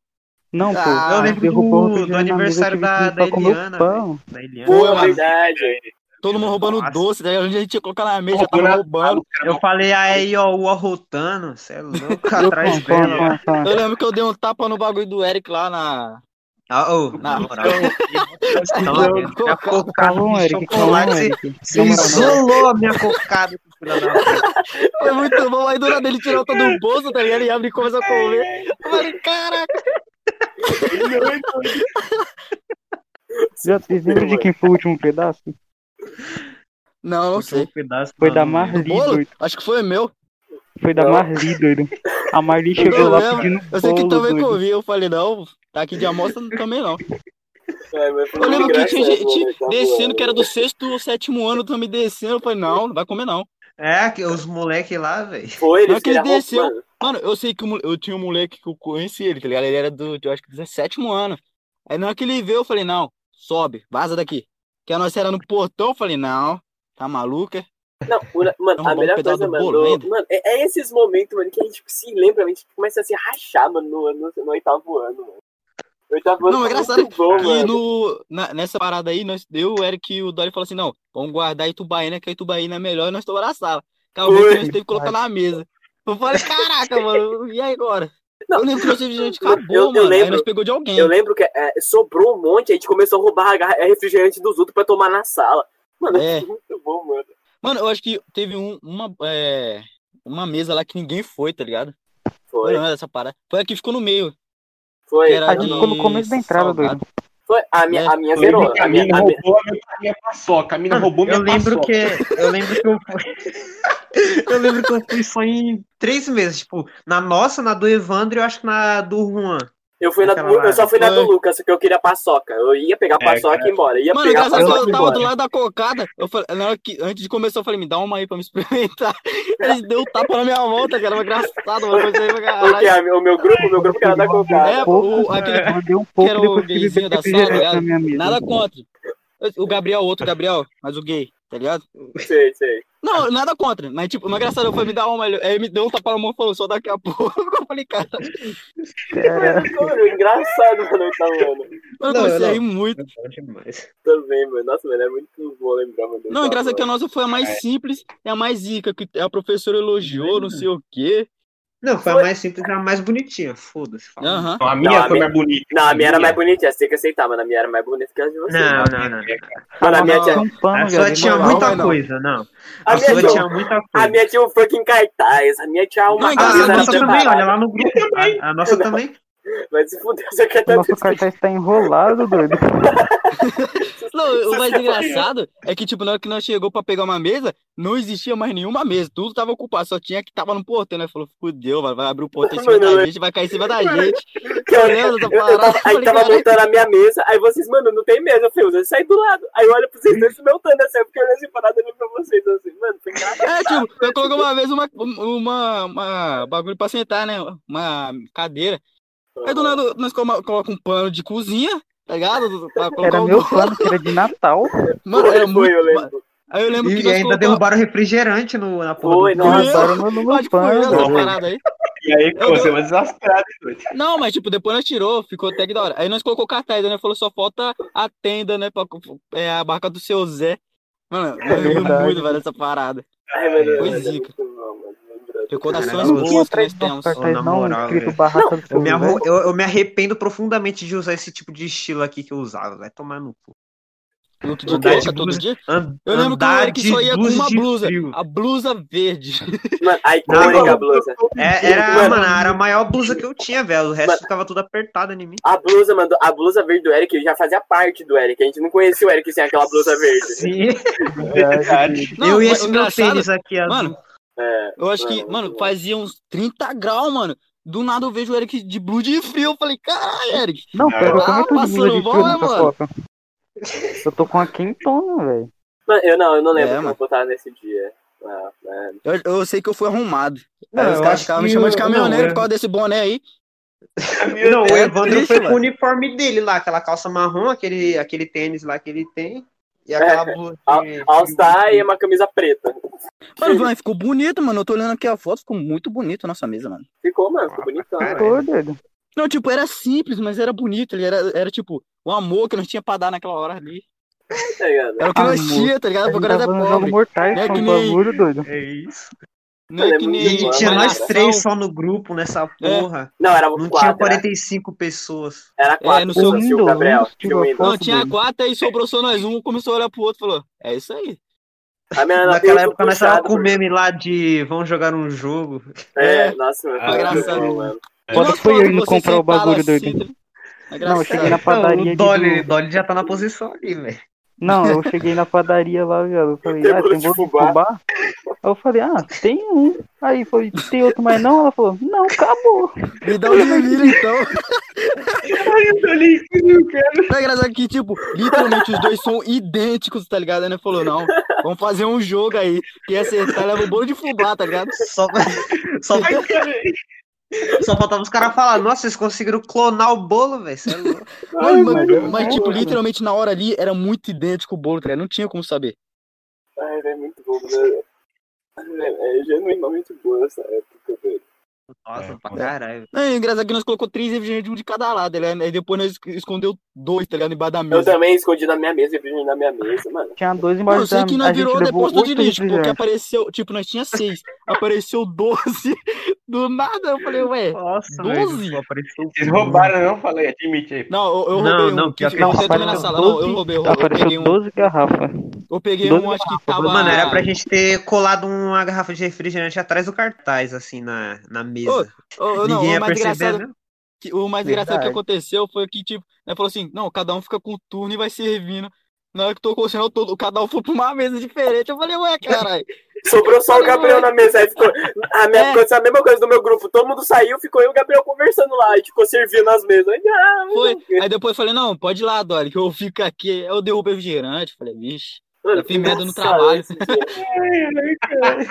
Não, pô. Ah, Eu lembro do, do aniversário da, da Eliana. pão. velho. Da Eliana. Pô, mano. verdade. Todo mundo roubando Nossa. doce, daí a gente tinha colocar na mesa, tava roubando. Eu falei aí, ó, o arrotando, você é louco, atrás pão, pão, dela. pão, pão. Eu lembro que eu dei um tapa no bagulho do Eric lá na. Ah, ô, Na- moral. Calma, cocada Calma, de Eric, calma, Eric. você isolou a minha cocada. Foi muito bom. Aí do nada ele tirou todo o bolso, tá ligado? E abre e começa a comer. Eu falei, caraca. Já vocês lembram de quem foi o último pedaço? Não, não sei. Um pedaço Foi da. Marli, Bolo? doido. Acho que foi meu. Foi da Não. Marli, doido. A Marli Eu chegou lá pedindo Eu sei que bolo, também comi. Eu falei, não, tá aqui de amostra também não. É, Eu lembro que tinha gente tá descendo que era do sexto ou sétimo ano também descendo. Eu falei, não, não vai comer não. É, que os moleque lá, velho. Foi, Não, eles que ele queriam desceu. roupa, mano. Mano, eu sei que o mole- eu tinha um moleque que eu conheci ele, tá ligado? Ele era do, eu acho que do sétimo ano. Aí na hora que ele veio, eu falei, não, sobe, vaza daqui. Que a nossa era no portão, eu falei, não, tá maluca? Não, o- mano, a um melhor coisa, mano, bolo mano é, é esses momentos, mano, que a gente se lembra, a gente começa a se rachar, mano, no, no, no oitavo ano, mano. Oitavo Não, é engraçado bom, que mano. no, na- nessa parada aí, nós, eu, o Eric e o Dori falou assim, não, vamos guardar Itubaína, que a Itubaína é melhor e nós estamos na sala. Acabou que nós teve que colocar na mesa. Eu falei, caraca, mano, e aí agora? Não, eu lembro que nosso refrigerante eu- acabou, eu mano. Aí lembro. nós pegou de alguém. Eu lembro que é, sobrou um monte, a gente começou a roubar a garra- refrigerante dos outros pra tomar na sala. Mano, É. é muito bom, mano. Mano, eu acho que teve um, uma, é, uma mesa lá que ninguém foi, tá ligado? Foi, Não, essa parada. Foi a que ficou no meio. Foi. era A gente ficou no de começo da entrada, salgado. doido. Foi. A minha, É. a minha zerou. A a minha, mina a minha, roubou a minha, a minha paçoca. A mina roubou minha Eu lembro paçoca. que. Eu lembro que eu fui. eu lembro que eu fui só em três meses. Tipo, na nossa, na do Evandro e eu acho que na do Juan. Eu, fui na, eu só fui na do. Lucas, só que eu queria paçoca. Eu ia pegar a É, paçoca e ir embora. Ia Mano, pegar a engraçado que paçoca eu tava embora. do lado da cocada. Eu falei, na hora que, antes de começar, eu falei, me dá uma aí pra me experimentar. Ele deu um tapa na minha volta, cara. Foi engraçado, mano. Foi isso aí Porque a- o meu grupo, o meu grupo que era da cocada. É, o, aquele, mandei um pouco era o que gayzinho da sala, refrigerante ligado? nada contra. O Gabriel, outro Gabriel, mas o gay, tá ligado? Sei, sei. Não, nada contra. Mas, tipo, uma engraçado, eu falei, me dá uma. Ele ele me deu um tapa na mão e falou, só daqui a pouco. Eu falei, cara, engraçado, mano, tá, mano. mano, eu comecei não. a rir muito. demais. Também, mano. Nossa, mano, é muito bom lembrar, mano. Não, engraçado que a nossa foi a É. mais simples e a mais zica, que a professora elogiou, não sei o quê. Não, foi Foi. a mais simples e a mais bonitinha. Foda-se. fala. Aham. Então, a minha Não, a foi minha- mais bonita. Não, a minha era mais bonita, você tem que aceitar, mano. A minha era mais bonita que a de vocês. Não, não, não. Mano, a minha tinha, A sua tinha muita coisa, não. a A minha sua tinha, muita a coisa. minha tinha um fucking cartaz, a minha tinha uma Não, engraçado, a Mas nossa também, olha lá no grupo. A, a nossa também. Vai se fuder, você quer O tanto nosso cartaz tá enrolado, doido. Não, o mais engraçado é que, tipo, na hora que nós chegou pra pegar uma mesa, não existia mais nenhuma mesa. Tudo tava ocupado, só tinha que tava no portão, né? Falou, fudeu, vai, vai abrir o portão em cima Mano, da gente, vai cair em cima da gente. Que eu, eu- eu parada, tava, aí tava montando a minha mesa, aí vocês, mano, não tem mesa, Fio, eu saí do lado. Aí eu olho pra vocês dois montando assim, eu fiquei olhando assim, parado olhando pra vocês, assim, mano, engraçado. É, tipo, eu coloquei uma vez uma, uma, uma bagulho pra sentar, né? Uma cadeira. Aí do nada nós colo- coloca um pano de cozinha, tá ligado? Pra colocar Era o- meu plano, que era de Natal. Mano, Foi, era foi, muito. eu lembro. Aí eu lembro que E ainda colocamos- derrubaram refrigerante no, na porra Foi, grupo. Lançaram no, no Pode meu pano, parada aí. E aí, Eu pô, você vai desastrado, doido. Não, mas tipo, depois nós tirou, ficou até que da hora. Aí nós colocou cartaz, né? Falou, só falta a tenda, né? Pra, é, a barca do seu Zé. Mano, eu verdade. muito, velho, essa parada. Ai, mano, Foi mas é zica. muito bom, mano. Recordações boas que nós temos. Não, moral, Eu me, Zé. arro- eu, eu me arrependo profundamente de usar esse tipo de estilo aqui que eu usava. Vai tomar no cu. Luto de Andar de coca todo dia. An- Eu lembro que o andar Eric de só ia com uma blusa. A blusa verde. Mano, a icônica blusa. É, era, Mano. mano, era a maior blusa que eu tinha, velho. O resto Mano. ficava tudo apertado em mim. A blusa, mano, a blusa verde do Eric já fazia parte do Eric. A gente não conhecia o Eric sem aquela blusa verde. Sim. Verdade. Não, eu mas esse meu tênis aqui azul. Mano, É. eu acho que, Mano, mano, muito bom. fazia uns 30 graus, mano. Do nada eu vejo o Eric de blue de frio. Eu falei, caralho, Eric. Não, pera, eu Ah, tô passando bom, né, mano? foto. Eu tô com a quentona, velho. Eu não, eu não lembro É, como mano. eu tava nesse dia. Ah, é. Eu, eu sei que eu fui arrumado. Não, Aí os caras ficavam me chamando de caminhoneiro não, por causa desse boné aí. Não, o É Evandro triste, foi com o uniforme dele lá, aquela calça marrom, aquele, aquele tênis lá que ele tem. E aquela blusa. All- de- All Star e uma camisa preta. Mano, ficou bonito, mano. Eu tô olhando aqui a foto, ficou muito bonito a nossa mesa, mano. Ficou, mano, ficou bonitão. mano. Tô, doido. Não, tipo, era simples, mas era bonito. Ele era, era tipo, o amor que nós tinha pra dar naquela hora ali. Tá ligado? Era o que nós tinha, tá ligado? Porque nós é no jogo pobre. mortais é que o nem- bagulho, doido. É isso. Não é que Mano, nem. E Mano, tinha nós três só no grupo nessa porra. Não, era Não tinha quatro. Era, 45 pessoas. era quatro. É, no tinha seu o Windows, Gabriel, tinha. Não, tinha dele. quatro aí sobrou só nós. Um começou a olhar pro outro e falou: É isso aí. A minha nota Naquela época nós tava com meme lá de vamos jogar um jogo. É, É. nossa, mano. Ah, foi engraçado. mano. Quando foi eu indo comprar o bagulho, assim, doido? tá- É Não, eu cheguei na padaria o. Dolly já tá na posição ali, velho. Não, eu cheguei na padaria lá, viado. Eu falei, Tem ah, tem de bolo de fubá? fubá? Aí eu falei, ah, tem um. Aí foi, tem outro mais não? Ela falou, não, acabou. Me dá um livro então. É engraçado que, tipo, literalmente os dois são idênticos, tá ligado? Aí ele falou, não, vamos fazer um jogo aí. Que acertar leva o bolo de fubá, tá ligado? Só, só, só faltava os caras falar, nossa, vocês conseguiram clonar o bolo, velho. É. Mano, mas, mas tipo, literalmente na hora ali era muito idêntico o bolo, tá ligado? Não tinha como saber. Ai, é muito bom, né? É, é genuinamente boa essa época, velho. Nossa, É, pra caralho. É engraçado que nós colocou três refrigerantes, um de cada lado, tá ligado? Aí depois nós escondeu dois, tá ligado? Embaixo da Eu mesa. também escondi na minha mesa, refrigerante na minha mesa, mano. Tinha dois Não, embaixo eu sei da que nós virou depósito de lixo, porque refrigerantes. apareceu, tipo, nós tinha seis, apareceu 12 do nada. Eu falei, ué, Nossa, 12? velho. Apareceu Vocês roubaram, não? Falei, admite aí. Não, eu, eu Não, roubei não, um. que que eu não, botei também na sala. Não, eu roubei, eu roubei. Eu Apareceu um, 12 garrafas. eu peguei 12 um acho que tava. Mano, era pra gente ter colado uma garrafa de refrigerante atrás do cartaz, assim, na, na mesa. Ô, ô, não, Ninguém o ia mais perceber, engraçado, né? que, o mais engraçado que Verdade. aconteceu foi que, tipo, né, falou assim, não, cada um fica com o turno e vai servindo. Na hora que tocou o sinal todo, cada um foi pra uma mesa diferente. Eu falei, ué, caralho. Sobrou só o Gabriel na mesa. Aí ficou. A minha, É. aconteceu a mesma coisa do meu grupo. Todo mundo saiu, ficou eu e o Gabriel conversando lá. E ficou servindo as mesas. Aí, ah, Foi. Aí depois eu falei, não, pode ir lá, Dolly, que eu fico aqui. Eu derrubo refrigerante. Falei, vixe. Mano, merda no trabalho.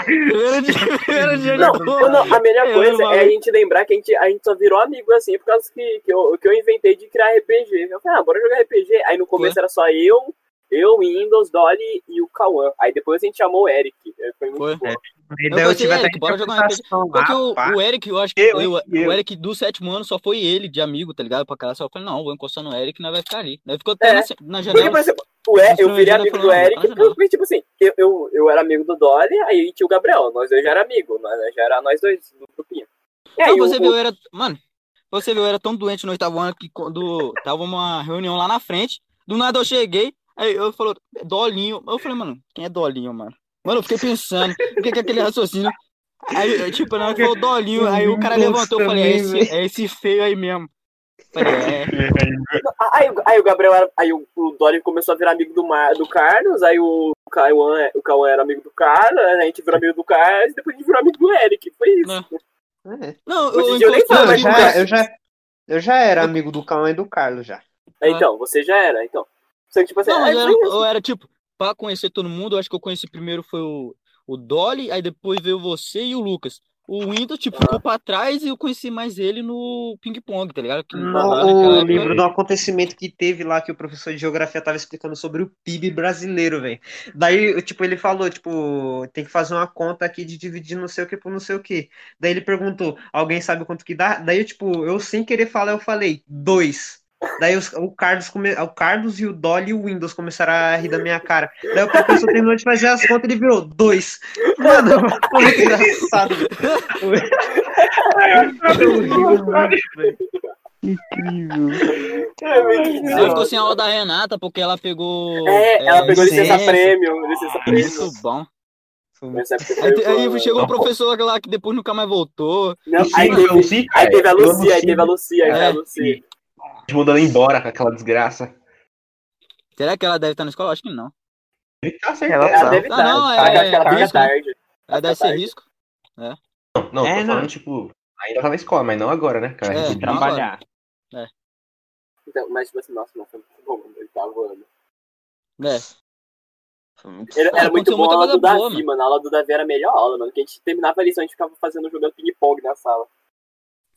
Primeiro dia, primeiro dia Não, a melhor coisa é a gente lembrar que a gente, a gente só virou amigo assim por causa que, que, eu, que eu inventei de criar RPG. Eu falei, ah, bora jogar RPG. Aí no começo era só eu, eu, Windows, Dolly e o Cauã. Aí depois a gente chamou o Eric. Foi muito Foi. bom. E Eu daí eu pensei, tive até bora jogar Porque o, o Eric, eu acho que Eu, eu- eu. o Eric do sétimo ano só foi ele de amigo, tá ligado? Pra cá. Só eu falei, não, vou encostar no Eric e nós vai ficar ali. Daí ficou até É. na, na Porque, janela. por exemplo, o E- eu virei amigo do não, Eric, porque, tipo assim, eu, eu, eu era amigo do Dolly, aí tinha o Gabriel, nós dois já era amigo, nós já era nós dois no grupinho. E aí, Não, você o- viu, eu era. Mano, você viu, eu era tão doente no oitavo ano que quando tava uma reunião lá na frente, do nada eu cheguei, aí eu falou, Dolinho. Eu falei, mano, quem é Dolinho, mano? Mano, eu fiquei pensando, o que é aquele raciocínio? Aí, tipo, na hora que falou Dolinho, aí o cara levantou, eu falei, é esse, é esse feio aí mesmo. Falei, é. Aí, aí o Gabriel era. Aí o, o Dori começou a virar amigo do, Mar, do Carlos, aí o Cauã, o Cauã era amigo do Carlos, a gente virou amigo do Carlos, depois a gente virou amigo do Eric. Foi isso. Não. É. Não, eu, eu nem Não, eu já, eu já, eu já era amigo do Cauã e do Carlos já. Então, você já era, então. Só que, tipo assim, Não, mas aí eu era, eu era, tipo, pra conhecer todo mundo, eu acho que eu conheci primeiro foi o, o Dolly, aí depois veio você e o Lucas. O Windows, tipo, ficou pra trás e eu conheci mais ele no ping-pong, tá ligado? Que No, naquela o época- livro do acontecimento que teve lá que o professor de geografia tava explicando sobre o PIB brasileiro, velho. Daí, tipo, ele falou, tipo, tem que fazer uma conta aqui de dividir não sei o que por não sei o que. Daí ele perguntou, alguém sabe quanto que dá? Daí, tipo, eu sem querer falar, eu falei, dois. Daí os- o, Carlos come, o Carlos e o Dolly e o Windows começaram a rir da minha cara. Daí o professor terminou de fazer as contas e ele virou dois. Mano, foi muito engraçado, velho. Eu ri muito, velho. Incrível. É, idiota. ficou sem aula da Renata porque ela pegou. É, ela pegou licença licença. prêmio, licença prêmio. Bom. Aí, aí chegou o professor lá que depois nunca mais voltou. Não, aí, teve, aí teve a Lucia, aí teve a Lucia, aí teve a É. Lucia. Mandando embora com aquela desgraça. Será que ela deve estar na escola? Acho que não. Ele tá Ela certeza. Ela deve Ah, estar. não, é- que ela é fica risco, né? tarde. Ela deve ser risco. Não, não, É, tô não. falando, tipo, ainda tá na escola, mas não agora, né, cara? É, não Trabalhar. Então, mas, tipo assim, nossa, não foi muito bom, mano. Ele tava voando. É. Era, Ah, era muito bom a aula do coisa boa, Davi, mano. mano. A aula do Davi era a melhor aula, mano. Que a gente terminava a lição, a gente ficava fazendo, jogando ping-pong na sala.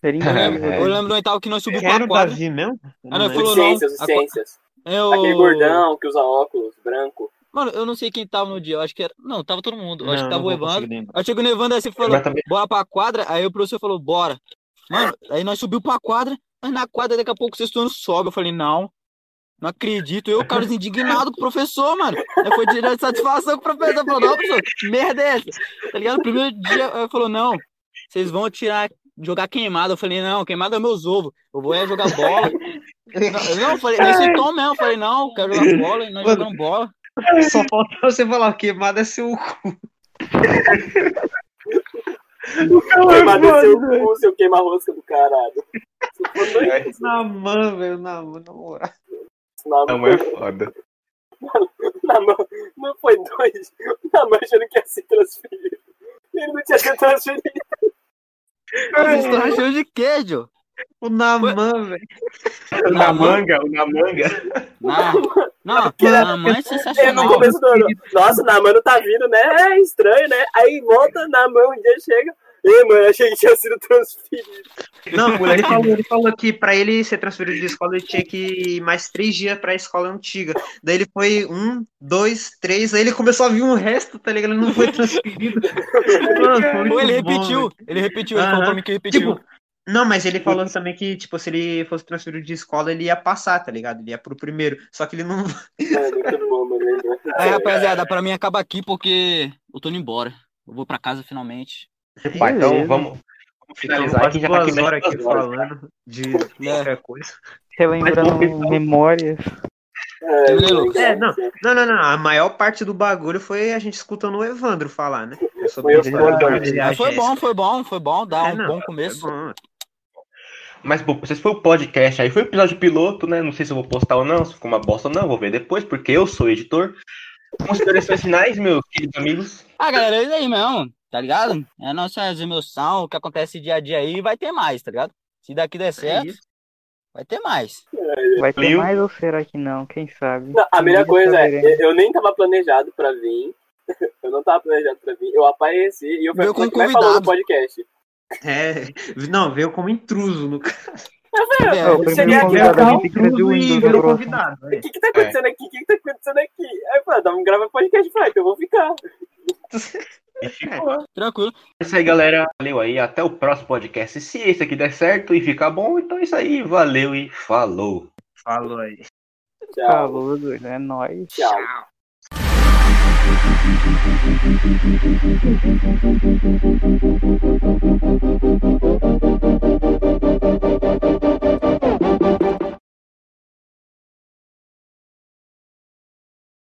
Eu lembro. É. eu lembro do oitavo que nós subimos Quero pra o quadra. Davi mesmo? Ah, não, falou Os não. ciências, os A- ciências. Eu... Aquele gordão que usa óculos, branco. Mano, eu não sei quem tava no dia. Eu acho que era. Não, tava todo mundo. Eu acho Não, que tava o Evandro. Aí chegou no Evandro assim falou: bora pra quadra. Aí o professor falou: bora. Mano, aí nós subimos pra quadra. Mas na quadra daqui a pouco o sexto ano sobe. Eu falei: não. Não acredito. Eu, o Carlos, indignado com o professor, mano. Aí foi direto de satisfação com o professor. Falou: não, professor, que merda é essa? Tá ligado? No primeiro dia, ele falou: não, vocês vão tirar. Jogar queimado, eu falei, não, queimado é meus ovos. Eu vou é jogar bola. Não, não, eu falei, nesse tom mesmo, eu falei, não, quero jogar bola, e nós Mano. jogando bola. Só falta você falar, queimado é seu cu. Queimar desceu o cu, seu queima-rosca do caralho. Na mão, velho, na mão, na moral. na Não, mão. é foda. Na mão. Não foi dois. Na mão achando que ia se transferir. Ele não tinha sido transferido. Vocês estão achando de queijo? O na mão, velho. O na manga, o na manga. Na, não, na mãe é Ele no sensacional. começo do ano. Nossa, na mão não tá vindo, né? É estranho, né? Aí volta na mão, um dia chega. Ei, mano, achei que tinha sido transferido. Não, ele falou, ele falou que pra ele ser transferido de escola, ele tinha que ir mais três dias pra escola antiga. Daí ele foi um, dois, três, aí ele começou a vir um resto, tá ligado? Ele não foi transferido. Mano, foi ele bom, repetiu, ele repetiu, ele falou pra mim que repetiu. Tipo, não, mas ele falou também que, tipo, se ele fosse transferido de escola, ele ia passar, tá ligado? Ele ia pro primeiro. Só que ele não. É muito bom, mano. lembra? Aí, rapaziada, pra mim acaba aqui porque eu tô indo embora. Eu vou pra casa finalmente. Então vamos, vamos finalizar aqui já tá aqui horas aqui horas. falando de É. qualquer coisa. Relembrando Mas, memórias. É. É, não. Não, não, não. A maior parte do bagulho foi a gente escutando o Evandro falar, né? Foi eu história falando. dele e a Mas foi bom, foi bom, foi bom, dá É, um não, bom foi começo. bom. Mas, pô, se foi o podcast aí, foi o episódio piloto, né? Não sei se eu vou postar ou não, se ficou uma bosta ou não, vou ver depois, porque eu sou editor. Considerações finais, meus queridos amigos. Ah, galera, é isso aí mesmo, tá ligado? É a nossa emoção, o que acontece dia a dia aí, vai ter mais, tá ligado? Se daqui der certo, isso. vai ter mais. Vai ter mais ou será que não? Quem sabe? Não, a melhor Um coisa é, eu nem tava planejado pra vir. Eu não tava planejado pra vir. Eu apareci e eu falei, como é no podcast? É, não, veio como intruso no É, É, o Você primeiro convidado a gravar gente tem que trazer o e Windows convidado. O é. que que tá acontecendo aqui? O que que tá acontecendo aqui? Aí eu falei, vamos gravar podcast. Eu falei, que eu vou ficar fatos. É, e ficou. É, tranquilo. É isso aí, galera. Valeu aí. Até o próximo podcast. Se esse aqui der certo e ficar bom, então é isso aí. Valeu e falou. Falou aí. Tchau. Falou, é nóis. Tchau.